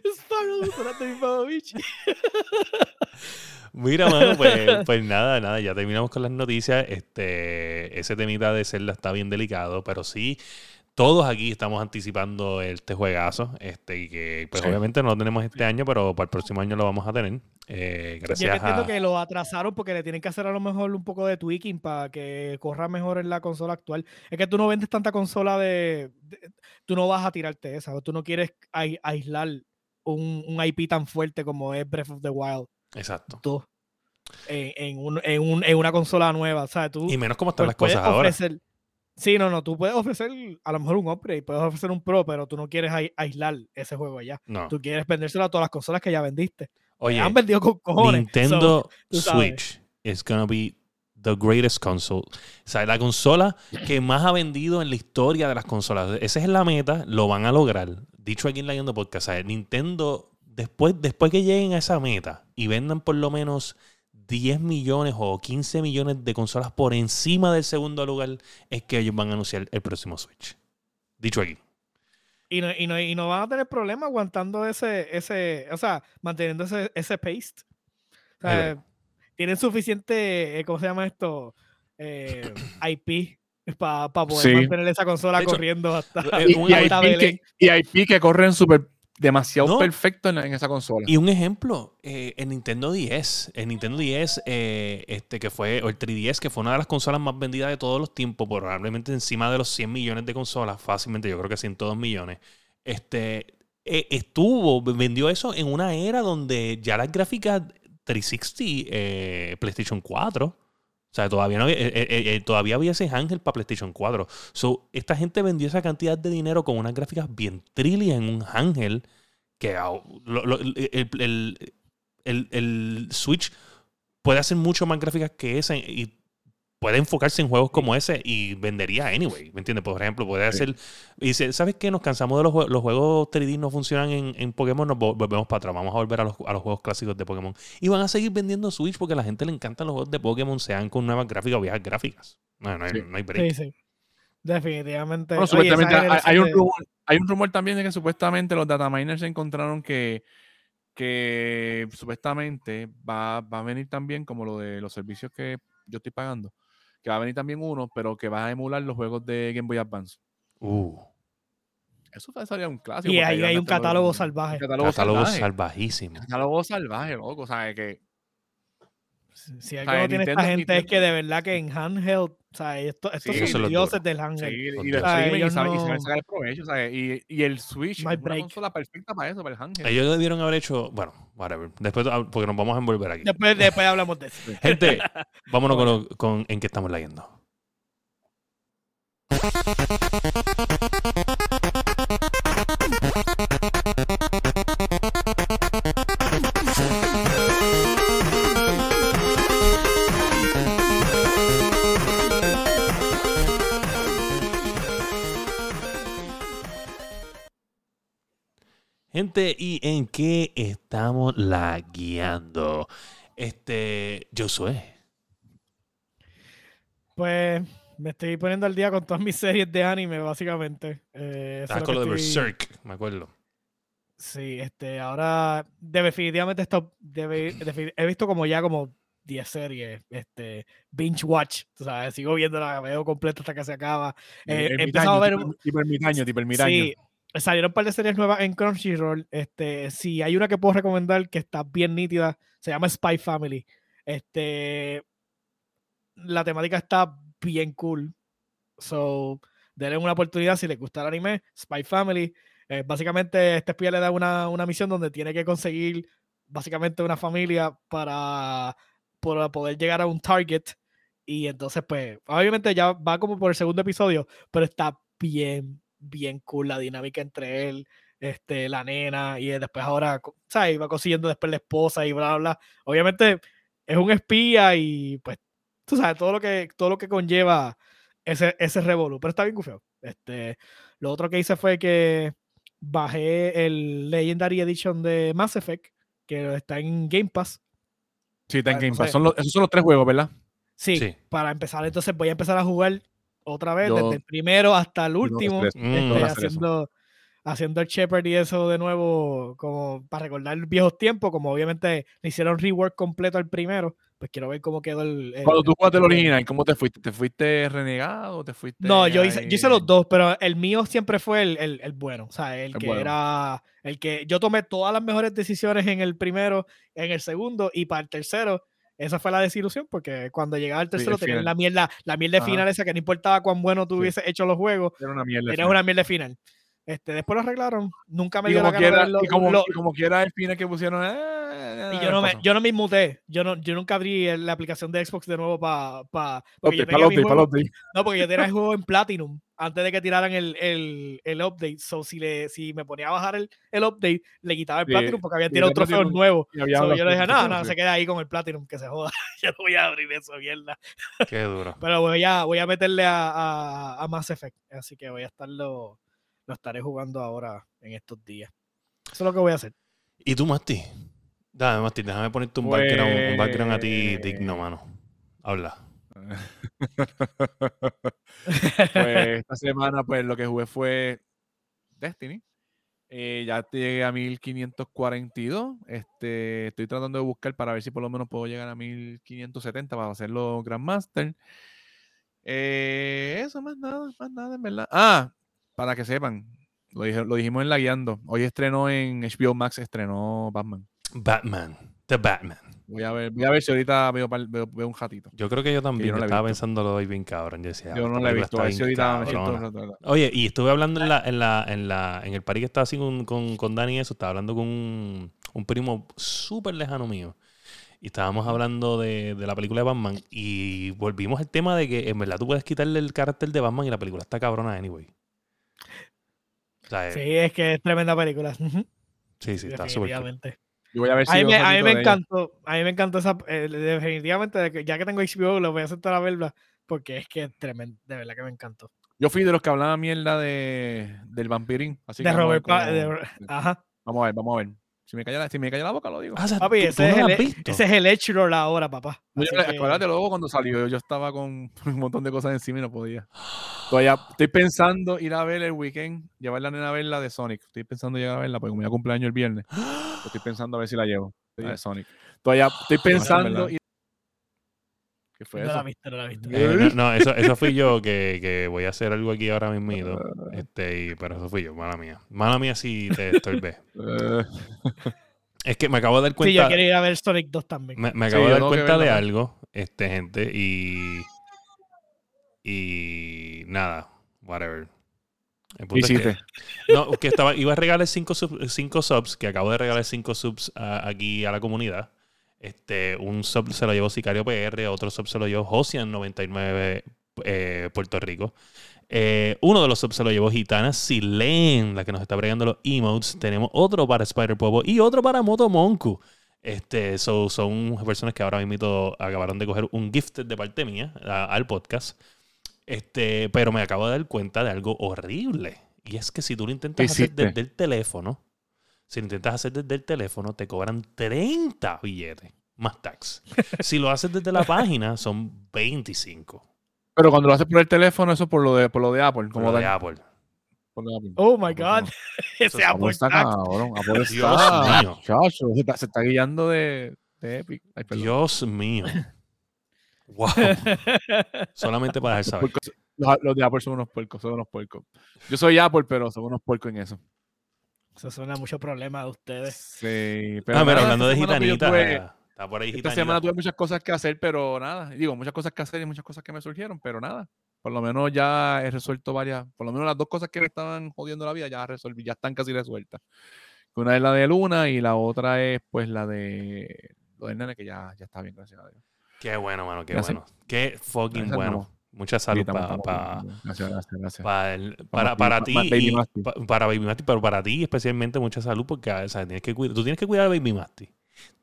Sparrow, Sonata Ivanovich. Mira, mano, pues, pues nada, nada, ya terminamos con las noticias. Este, ese temita de Zelda está bien delicado, pero sí, todos aquí estamos anticipando este juegazo. Este, y que pues Sí. obviamente no lo tenemos este año, pero para el próximo año lo vamos a tener. Eh, Yo gracias entiendo a. que lo atrasaron porque le tienen que hacer a lo mejor un poco de tweaking para que corra mejor en la consola actual. Es que tú no vendes tanta consola de. de- tú no vas a tirarte esa. Tú no quieres ai- aislar un, un IP tan fuerte como es Breath of the Wild Exacto. 2 en, en un- en un- en una consola nueva. Sea, tú Y menos como están pues, las cosas ahora. Sí, no, no. Tú puedes ofrecer a lo mejor un upgrade, puedes ofrecer un Pro, pero tú no quieres ai- aislar ese juego allá. No. Tú quieres vendérselo a todas las consolas que ya vendiste. Oye, Han vendido con cojones. Nintendo tú sabes. Switch is gonna be the greatest console. O sea, la consola que más ha vendido en la historia de las consolas. Esa es la meta, lo van a lograr. Dicho aquí en la Guiando Podcast, ¿sabes? Nintendo, después, después que lleguen a esa meta y vendan por lo menos 10 millones o 15 millones de consolas por encima del segundo lugar, es que ellos van a anunciar el próximo Switch. Dicho aquí. Y no, y, no, y no van a tener problema aguantando ese, ese, o sea, manteniendo ese, ese paste. O sea, tienen suficiente, eh, ¿cómo se llama esto? Eh, IP para poder Sí. mantener esa consola hecho, corriendo hasta... eh, Y, un- y hasta IP que, y IP que corren súper demasiado No. perfecto en, en esa consola. Y un ejemplo, eh, el Nintendo 10, el Nintendo 10, eh, este, que fue, o el 3DS, que fue una de las consolas más vendidas de todos los tiempos, probablemente encima de los 100 millones de consolas, fácilmente, yo creo que 102 millones, este, eh, estuvo, vendió eso en una era donde ya las gráficas 360, eh, PlayStation 4, o sea, todavía, no había, eh, eh, eh, todavía había ese ángel para PlayStation 4. So, esta gente vendió esa cantidad de dinero con unas gráficas bien trillias en un ángel que el- el- el Switch puede hacer mucho más gráficas que esa y puede enfocarse en juegos como ese y vendería anyway, ¿me entiendes? Por ejemplo, puede Sí. hacer... Y dice, ¿sabes qué? Nos cansamos de los, jue- los juegos 3D no funcionan en, en Pokémon, nos vol- volvemos para atrás, vamos a volver a los, a los juegos clásicos de Pokémon. Y van a seguir vendiendo Switch porque a la gente le encantan los juegos de Pokémon, sean con nuevas gráficas o viejas gráficas. No, no hay, Sí. no hay break. Sí, sí. Definitivamente. Bueno, Oye, hay, un rumor, hay un rumor también de que supuestamente los dataminers encontraron que, que supuestamente va, va a venir también como lo de los servicios que yo estoy pagando, que va a venir también uno, pero que va a emular los juegos de Game Boy Advance. Uh, Eso sería un clásico. Y ahí hay un catálogo un salvaje. Catálogo, catálogo salvaje. salvajísimo. Catálogo salvaje, loco. O sea, que Si algo no tiene esta Nintendo- gente es Nintendo- que de verdad que en handheld, o sea, esto, estos Sí, son eso es lo dioses del Sí, handheld. y, Con y O sea, y ellos saben, y no- saben sacar el provecho. o sea, y, y el Switch hay es una break. consola perfecta para eso, para el handheld. Ellos debieron haber hecho, bueno, whatever. Después, ah, porque nos vamos a envolver aquí. Después, después hablamos de eso. Gente, vámonos con, lo- con en qué estamos leyendo. Gente, ¿y en qué estamos la guiando? Este, yo soy. Pues me estoy poniendo al día con todas mis series de anime, básicamente. Eh, Estás con lo de estoy- Berserk, me acuerdo. Sí, este, ahora definitivamente esto debe, defi- he visto como ya como 10 series, este, binge watch, o sea, sigo viendo la veo completa hasta que se acaba. Eh, he empezado a ver Tipo, tipo ermitaño, tipo ermitaño. Sí, salieron un par de series nuevas en Crunchyroll. Este, si hay una que puedo recomendar que está bien nítida, se llama Spy Family. Este, la temática está bien cool. So, denle una oportunidad si les gusta el anime. Spy Family. Eh, básicamente, este espía le da una, una misión donde tiene que conseguir básicamente una familia para, para poder llegar a un target Y entonces, pues, obviamente ya va como por el segundo episodio, pero está bien, bien cool la dinámica entre él, este, la nena, y después ahora, ¿sabes? Va consiguiendo después la esposa y bla, bla, bla. Obviamente es un espía y pues, tú sabes, todo lo que, todo lo que conlleva ese, ese revolú, pero está bien gufeo. Este, lo otro que hice fue que bajé el Legendary Edition de Mass Effect, que está en Game Pass. Sí, está en Game Pass. Son los, esos son los tres juegos, ¿verdad? Sí, Sí. para empezar, entonces voy a empezar a jugar otra vez, Yo- desde el primero hasta el último, Mm. este, no haciendo, haciendo el Shepard y eso de nuevo, como para recordar viejos tiempos, como obviamente le hicieron rework completo al primero, pues quiero ver cómo quedó el... el- Cuando tú jugaste el original, ¿cómo te fuiste? ¿Te fuiste renegado? ¿Te fuiste No, yo hice, yo hice los dos, pero el mío siempre fue el, el- el bueno. O sea, el, El que bueno. era. El que yo tomé todas las mejores decisiones en el primero, en el segundo y para el tercero. Esa fue la desilusión, porque cuando llegaba el tercero tenías final. la mierda, la mierda Ajá. final esa que no importaba cuán bueno tú Sí. hubieses hecho los juegos, Era una mierda. tenías una mierda final. Este, después lo arreglaron. Nunca me y dio la de quiera, verlo- y, como, lo- y como quiera el final que pusieron. eh, y eh, yo no, me, yo no me inmuté. Yo, no, yo nunca abrí la aplicación de Xbox de nuevo para. Pa, porque yo update. No, porque yo tenía el juego en Platinum antes de que tiraran el, el, el update. So, si, le, si me ponía a bajar el, el update, le quitaba el Sí, Platinum porque habían tirado el trofeos Platinum nuevos. Y había So, yo le dije, no, sí. se queda ahí con el Platinum, que se joda. yo no voy a abrir eso, mierda. Qué duro. Pero voy a, voy a meterle a, a, a Mass Effect. Así que voy a estarlo, lo estaré jugando ahora en estos días. Eso es lo que voy a hacer. ¿Y tú, Masti? Dame, Masti, déjame ponerte un, background, un background a ti Pues- digno, mano. Habla. pues esta semana, pues lo que jugué fue Destiny. Eh, ya llegué a 1542. Este, estoy tratando de buscar para ver si por lo menos puedo llegar a 1570 para hacerlo Grandmaster. Eh, eso, más nada, más nada, en verdad. Ah, para que sepan, lo, dije- lo dijimos en la guiando. Hoy estrenó en HBO Max, estrenó Batman. Batman. The Batman. Voy a ver, voy a ver si ahorita veo, par- veo- veo un ratito. Yo creo que yo también no estaba pensándolo hoy bien cabrón. Yo decía, Yo no la he visto, a ver si ahorita me siento. Oye, y estuve hablando en la, en la, en la, en el party que estaba así con, con, con Dani y eso, estaba hablando con un, un primo súper lejano mío. Y estábamos hablando de, de la película de Batman y volvimos al tema de que en verdad tú puedes quitarle el carácter de Batman y la película está cabrona anyway. O sea, Sí, es que es tremenda película. Sí, sí, está súper. Yo voy a ver si A mí, a mí me ella. encantó, a mí me encantó esa, eh, definitivamente, ya que tengo HBO, lo voy a sentar a verla, porque es que es tremendo, de verdad que me encantó. Yo fui de los que hablaban mierda de, del vampirín. Así de que vamos a ver Robert cómo- de Ajá. Vamos a ver, vamos a ver. Si me calla la, si me calla la boca, lo digo. Ah, o sea, Papi, ¿tú- tú ese, no es el, visto? ese es el Edgelord ahora, papá. Yo que- acuérdate luego cuando salió, yo estaba con un montón de cosas encima y no podía. Todavía estoy pensando ir a ver el weekend, llevar la nena a ver la de Sonic. Estoy pensando llegar a verla porque como ya cumpleaños el viernes. Estoy pensando a ver si la llevo. La de Sonic. Todavía estoy pensando. ir- ¿Qué fue no la eso? he visto, no la he visto. Eh, no, no, eso, eso fui yo que, que voy a hacer algo aquí ahora mismo. Ah. Este, y, pero eso fui yo, mala mía. Mala mía si te estorbé. Eh, Es que me acabo de dar Sí, cuenta. yo quiero ir a ver Sonic 2 también. Me, me Sí, acabo de dar cuenta de algo, este, gente, y. Y. Nada, whatever. El ¿Qué punto es que- hiciste? no, que estaba, iba a regalar cinco, sub- cinco subs, que acabo de regalar cinco subs a- aquí a la comunidad. Este, un sub se lo llevó Sicario PR, otro sub se lo llevó Josian99 eh, Puerto Rico. Eh, uno de los subs se lo llevó Gitana Silen, la que nos está bregando los emotes. Tenemos otro para Spider Popo y otro para Moto Monku. Este, so- son personas que ahora mismo acabaron de coger un gift de parte mía a- al podcast. Este, pero me acabo de dar cuenta de algo horrible. Y es que si tú lo intentas ¿Qué hacer desde el teléfono, si lo intentas hacer desde el teléfono, te cobran 30 billetes más tax. si lo haces desde la página, son 25. Pero cuando lo haces por el teléfono, eso por lo de, por lo de Apple. Como Como de da- Apple. por lo de Apple. Oh my God. Ese Apple Apple está cabrón. Apple Dios está. mío. Chacho, se está, se está guiando de, de Epic. Ay. Dios mío. Wow. Solamente para dejar Los, saber. los- los de Apple son unos puercos, son unos puercos. Yo soy Apple, pero son unos puercos en eso. Eso suena a mucho problema de ustedes. Sí, pero Ah, nada, hablando de esta gitanita. tuve- Está por ahí esta gitanita. semana tuve muchas cosas que hacer, pero nada. Digo, muchas cosas que hacer y muchas cosas que me surgieron, pero nada. Por lo menos ya he resuelto varias, por lo menos las dos cosas que me estaban jodiendo la vida ya resolví, ya están casi resueltas. Una es la de Luna y la otra es pues la de lo del nene que ya, ya está bien, gracias a Dios. Qué bueno, mano, qué Gracias. bueno. Qué fucking Gracias, bueno. Mucha salud pa- estamos pa- bien. Gracias, gracias, gracias. pa- el- Vamos, para, ti Baby Masti. para Baby Masti, pero para ti especialmente mucha salud porque o sea, tienes que cuidar, tú tienes que cuidar a Baby Masti.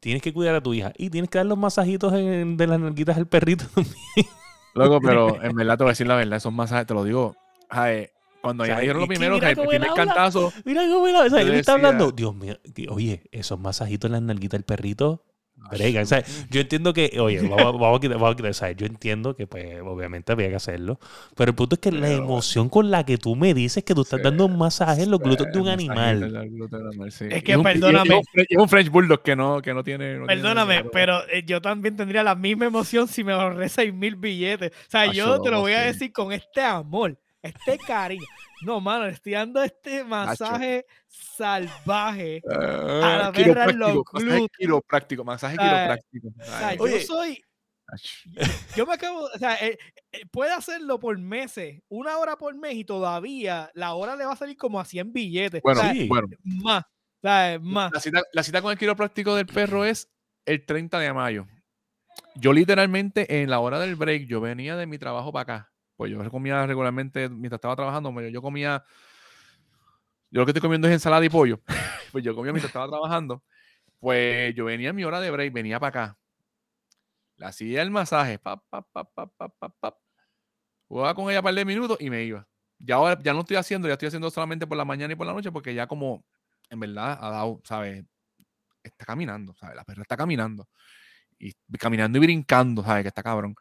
Tienes que cuidar a tu hija y tienes que dar los masajitos en- de las nalguitas al perrito. Loco, pero en verdad te voy a decir la verdad, esos masajes, te lo digo. ay, cuando O sea, ya dijeron lo que primero, mira que el primer cantazo, Mira cómo él, o sea, él está hablando. Dios mío, que- oye, esos masajitos en las nalguitas del perrito. Bregan, o sea, yo entiendo que, oye, vamos, vamos a quitar, vamos a quitar, o sea, yo entiendo que, pues, obviamente había que hacerlo, pero el punto es que la Pero, emoción con la que tú me dices que tú estás Sí, dando un masaje en los glúteos de un animal. glúteo sí. Es que Y un- perdóname. Es un French Bulldog que no, que no tiene. no tiene Perdóname, nada. pero eh, yo también tendría la misma emoción si me ahorré 6 mil billetes. O sea, Acho, yo te lo voy a decir con este amor, este cariño. No, mano, estoy dando este masaje salvaje. Ah, la perra en los glúteos. quiropráctico, masaje Ay, quiropráctico. O sea, yo soy, yo me acabo, o sea, eh, eh, puede hacerlo por meses, una hora por mes y todavía la hora le va a salir como a 100 billetes. Bueno, o sea, Sí. bueno. más, o sea, más. La cita, la cita con el quiropráctico del perro es el 30 de mayo. Yo literalmente en la hora del break, yo venía de mi trabajo para acá. Pues yo comía regularmente mientras estaba trabajando. Yo comía. Yo lo que estoy comiendo es ensalada y pollo. pues yo comía mientras estaba trabajando. Pues yo venía a mi hora de break, venía para acá. Le hacía el masaje. Pa, pa, pa, pa, pa, pa, pa. Jugaba con ella un par de minutos y me iba. Ya ahora ya no estoy haciendo, ya estoy haciendo solamente por la mañana y por la noche porque ya como en verdad ha dado, ¿sabes? Está caminando, ¿sabes? La perra está caminando. Y caminando y brincando, ¿sabes? Que está cabrón.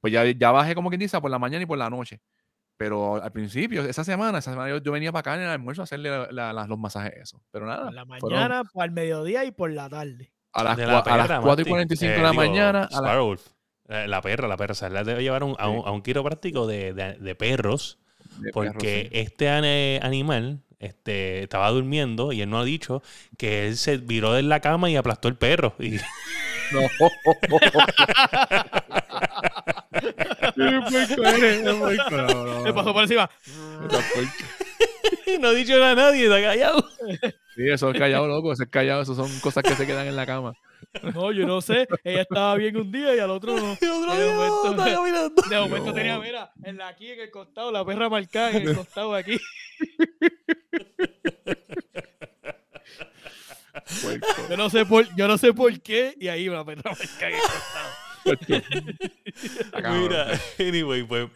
Pues ya, ya bajé como quien dice por la mañana y por la noche. Pero al principio, esa semana, esa semana yo, yo venía para acá en el almuerzo a hacerle la- la- las- los masajes eso. Pero nada. Por la fueron mañana, por el mediodía y por la tarde. a las, a las perra, 4 y Masti. 45 Eh, de la digo, mañana. A la. Eh, La perra, la perra. O sea, la debe llevar a un, a un, Sí. a un quiropráctico de, de, de perros. de Porque perro, sí. este animal este, estaba durmiendo y él no ha dicho que él se viró de la cama y aplastó el perro. Y, No. Le pasó no. por encima. No ha dicho nada a nadie, está callado. Sí, eso es callado, loco. Eso es callado. Eso son cosas que se quedan en la cama. No, yo no sé. Ella estaba bien un día y al otro no. Y otro de no, momento- caminando. De momento No. tenía, mira, en la, aquí en el costado, la perra marcada en el costado aquí. Puerco. Yo no sé por, yo no sé por qué. Y ahí la perra marcada en el costado. Mira, anyway, pues.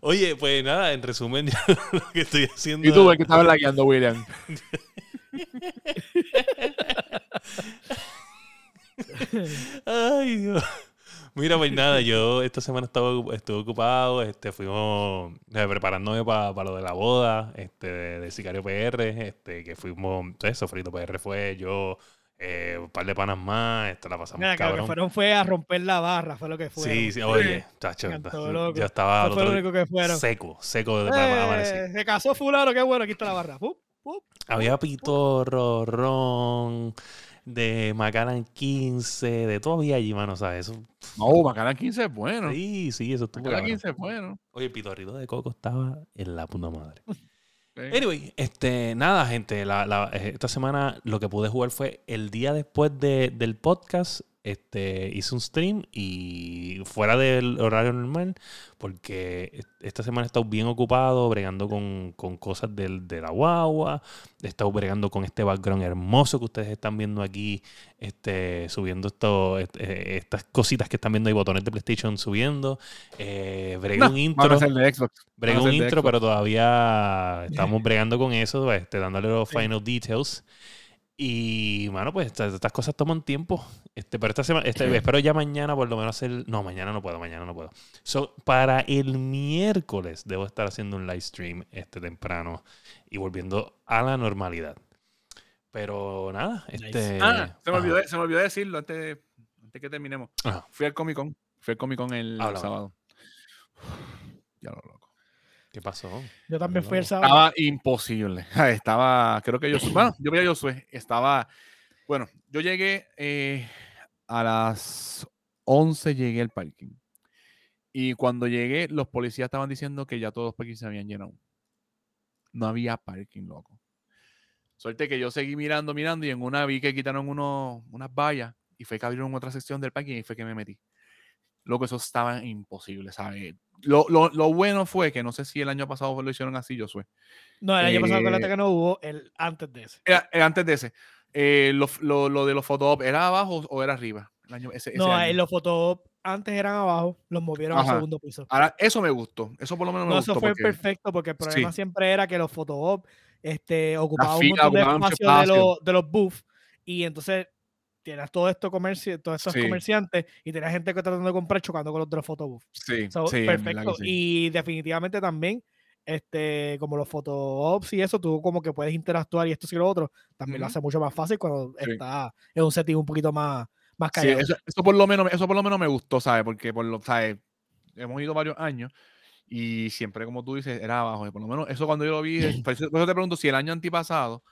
Oye, pues nada, en resumen, ya lo que estoy haciendo. Y tú, el que estaba lagueando, William. Ay, Dios. Mira, pues nada, yo esta semana estaba, estuve ocupado, este, fuimos eh, preparándome para lo de la boda, este, de, de Sicario PR, este, que fuimos, eso, Frito PR fue, yo, eh, un par de panas más, este, la pasamos Mira, que lo que cabrón. fueron fue a romper la barra, fue lo que fue. Sí, sí, oye, chacho, yo estaba lo único que fueron. seco, seco de. Eh, se casó fulano, qué bueno, aquí está la barra. Pup, pup. Había pitorro, ron, de Macallan 15, de todo había allí, mano, ¿sabes? Eso, No, Bacala 15 es bueno. sí, sí, eso estuvo Bacala cabrón. 15 es bueno. Oye, el pitorrito de coco estaba en la puta madre. Anyway, este, nada, gente. la- la- eh, esta semana lo que pude jugar fue el día después de- del podcast. Este, hice un stream y fuera del horario normal, porque est- esta semana he estado bien ocupado, bregando con, con cosas del, de la guagua, he estado bregando con este background hermoso que ustedes están viendo aquí, este, subiendo esto, est- eh, estas cositas que están viendo ahí, botones de PlayStation subiendo, eh, bregué No, un intro. de Xbox. Bregué un de intro, Xbox. pero todavía estamos bregando con eso, este, dándole los final details. Y, mano, pues estas, estas cosas toman tiempo. Este, pero esta semana, este, espero ya mañana por lo menos hacer. No, mañana no puedo, mañana no puedo. So, para el miércoles debo estar haciendo un live stream este temprano y volviendo a la normalidad. Pero nada, Nice. este. Ah, se me, olvidó, se me olvidó decirlo antes, de- antes que terminemos. Ajá. Fui al Comic Con. Fui al Comic Con el sábado. Ya lo loco. ¿Qué pasó? Yo también fui el No. sábado. Estaba imposible. Estaba, creo que yo, bueno, yo veía yo Josué. Estaba, bueno, yo llegué eh, a las 11, llegué al parking. Y cuando llegué, los policías estaban diciendo que ya todos los parkings se habían llenado. No había parking, loco. Suerte que yo seguí mirando, mirando, y en una vi que quitaron unos, unas vallas y fue que abrieron otra sección del parking y fue que me metí. Loco, eso estaba imposible, ¿sabes? Lo, lo, lo bueno fue que no sé si el año pasado lo hicieron así, yo sé. No, el año pasado Eh, acuérdate que no hubo, el antes de ese. Era- antes de ese. Eh, lo, lo, lo de los photo ¿era abajo o era arriba? El año, ese, ese No, año. eh, los fotos antes eran abajo, los movieron al segundo piso. Ahora, eso me gustó. Eso por lo menos me No, gustó. eso fue porque- perfecto porque el problema Sí. siempre era que los photo este, ocupaban un montón de espacio de de los booths y entonces tienes todo esto comercio, todos estos Sí. comerciantes y tenías gente que tratando de comprar chocando con los de los photo booths. Sí, So, sí, perfecto. Y definitivamente también, este, como los photo ops y eso, tú como que puedes interactuar y esto y lo otro, también lo hace mucho más fácil cuando está en un setting un poquito más, más Sí, callado. eso, eso por lo menos, eso por lo menos me gustó, ¿sabes? Porque por lo, ¿sabes? hemos ido varios años y siempre, como tú dices, era abajo. Por lo menos eso cuando yo lo vi, por eso te pregunto si el año antipasado,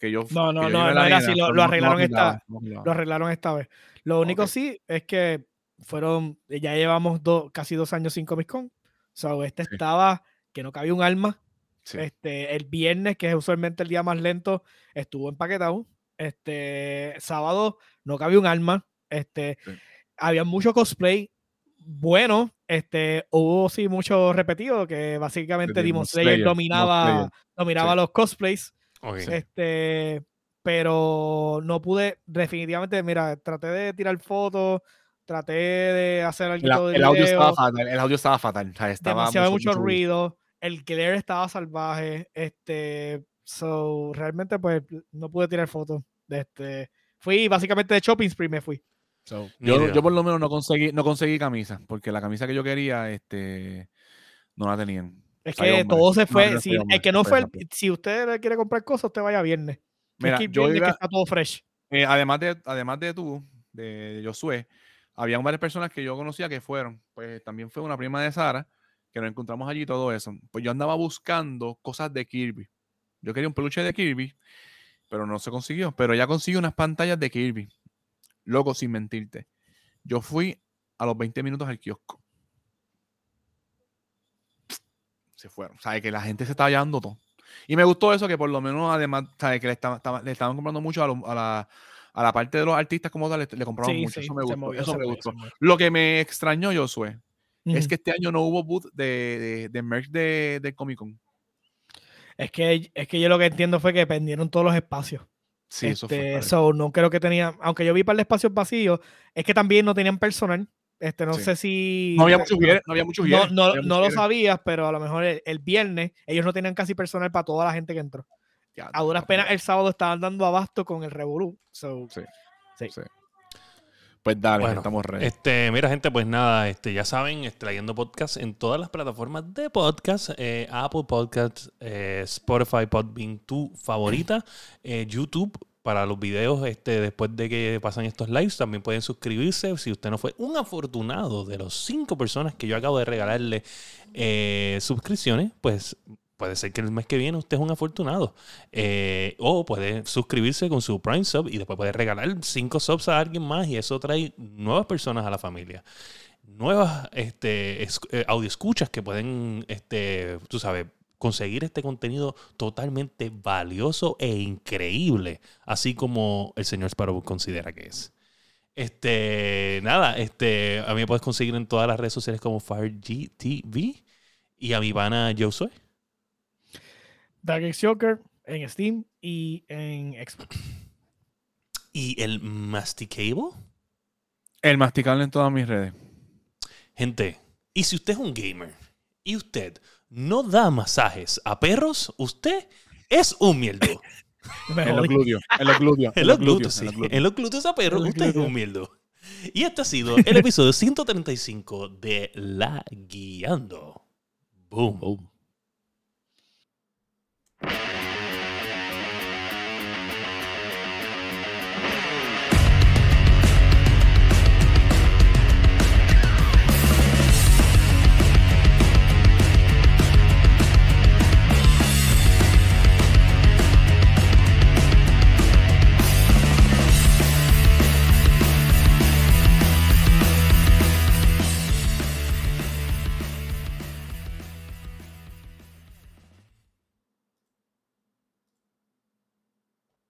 que yo. No, no, yo no, no era así, lo- lo no arreglaron esta- no arreglaban. lo arreglaron esta vez. Lo único Ok. sí es que fueron, ya llevamos dos, casi dos años sin Comic Con. So, este Sí. estaba que no cabía un alma. Sí. Este, el viernes, que es usualmente el día más lento, estuvo empaquetado. Este, sábado no cabía un alma. Este, Sí. había mucho cosplay bueno. Este, hubo sí mucho repetido que básicamente Demon Slayer dominaba, Slayer. dominaba los cosplays. Ok. Este, pero no pude, definitivamente, mira, traté de tirar fotos, traté de hacer El, algo de el audio estaba fatal. El audio estaba fatal. o sea, estaba demasiado mucho, mucho- ruido, el glare estaba salvaje, este, so, realmente pues no pude tirar fotos, este, fui básicamente de shopping spree me fui. So, yo, yo por lo menos no conseguí, no conseguí camisa, porque la camisa que yo quería, este, no la tenían. Es que todo se fue, si, el que no fue, el- si usted quiere comprar cosas, usted vaya viernes. Es Mira, que yo viernes que iba, está todo fresh. eh, además de, además de tú, de Josué, habían varias personas que yo conocía que fueron. Pues también fue una prima de Sara, que nos encontramos allí y todo eso. Pues yo andaba buscando cosas de Kirby. Yo quería un peluche de Kirby, pero no se consiguió. Pero ya consiguió unas pantallas de Kirby. Loco, sin mentirte. Yo fui a los 20 minutos al kiosco. Se fueron. O sea, que la gente se estaba llevando todo. Y me gustó eso que por lo menos, además, ¿sabes? que le, estaba- le estaban comprando mucho a, lo- a la, a la parte de los artistas como tal, le, le compraban Sí, mucho. sí, eso me gustó. movió, eso me movió, gustó. Lo que me extrañó, Josué, es que este año no hubo boot de, de, de merch de, de Comic Con. Es que, es que yo lo que entiendo fue que pendieron todos los espacios. Sí, eso fue. Este, so, no creo que tenía, aunque yo vi para el espacios vacíos, es que también no tenían personal. Este, no Sí. sé si. no había muchos viernes, no había muchos no, viernes. no- había no muchos lo viernes. sabías, pero a lo mejor el, el viernes ellos no tenían casi personal para toda la gente que entró. Ya, A duras no, penas no. el sábado estaban dando abasto con el Revolú. So, Sí. sí. Sí. Pues dale, Bueno, estamos ready. Este, mira, gente, pues nada, este, ya saben, este, trayendo podcast en todas las plataformas de podcast, eh, Apple Podcasts, eh, Spotify, Podbean, tu favorita, eh, YouTube. Para los videos, este, después de que pasan estos lives, también pueden suscribirse. Si usted no fue un afortunado de los cinco personas que yo acabo de regalarle eh, suscripciones, pues puede ser que el mes que viene usted es un afortunado. Eh, o puede suscribirse con su Prime Sub y después puede regalar cinco subs a alguien más y eso trae nuevas personas a la familia. Nuevas este, es- eh, audio escuchas que pueden, este, tú sabes, conseguir este contenido totalmente valioso e increíble, así como el señor Sparrow considera que es. Este, nada, este, a mí me puedes conseguir en todas las redes sociales como FireGTV y a mi pana Yo Soy. Dark X Joker en Steam y en Xbox. Y el Masticable. El masticable en todas mis redes. Gente, y si usted es un gamer y usted no da masajes a perros, usted es un mierdo. En los glúteos. En los glúteos. En los glúteos, sí. en los glúteos. A perros, usted es un mierdo. Y este ha sido el episodio 135 de La Guiando. Boom.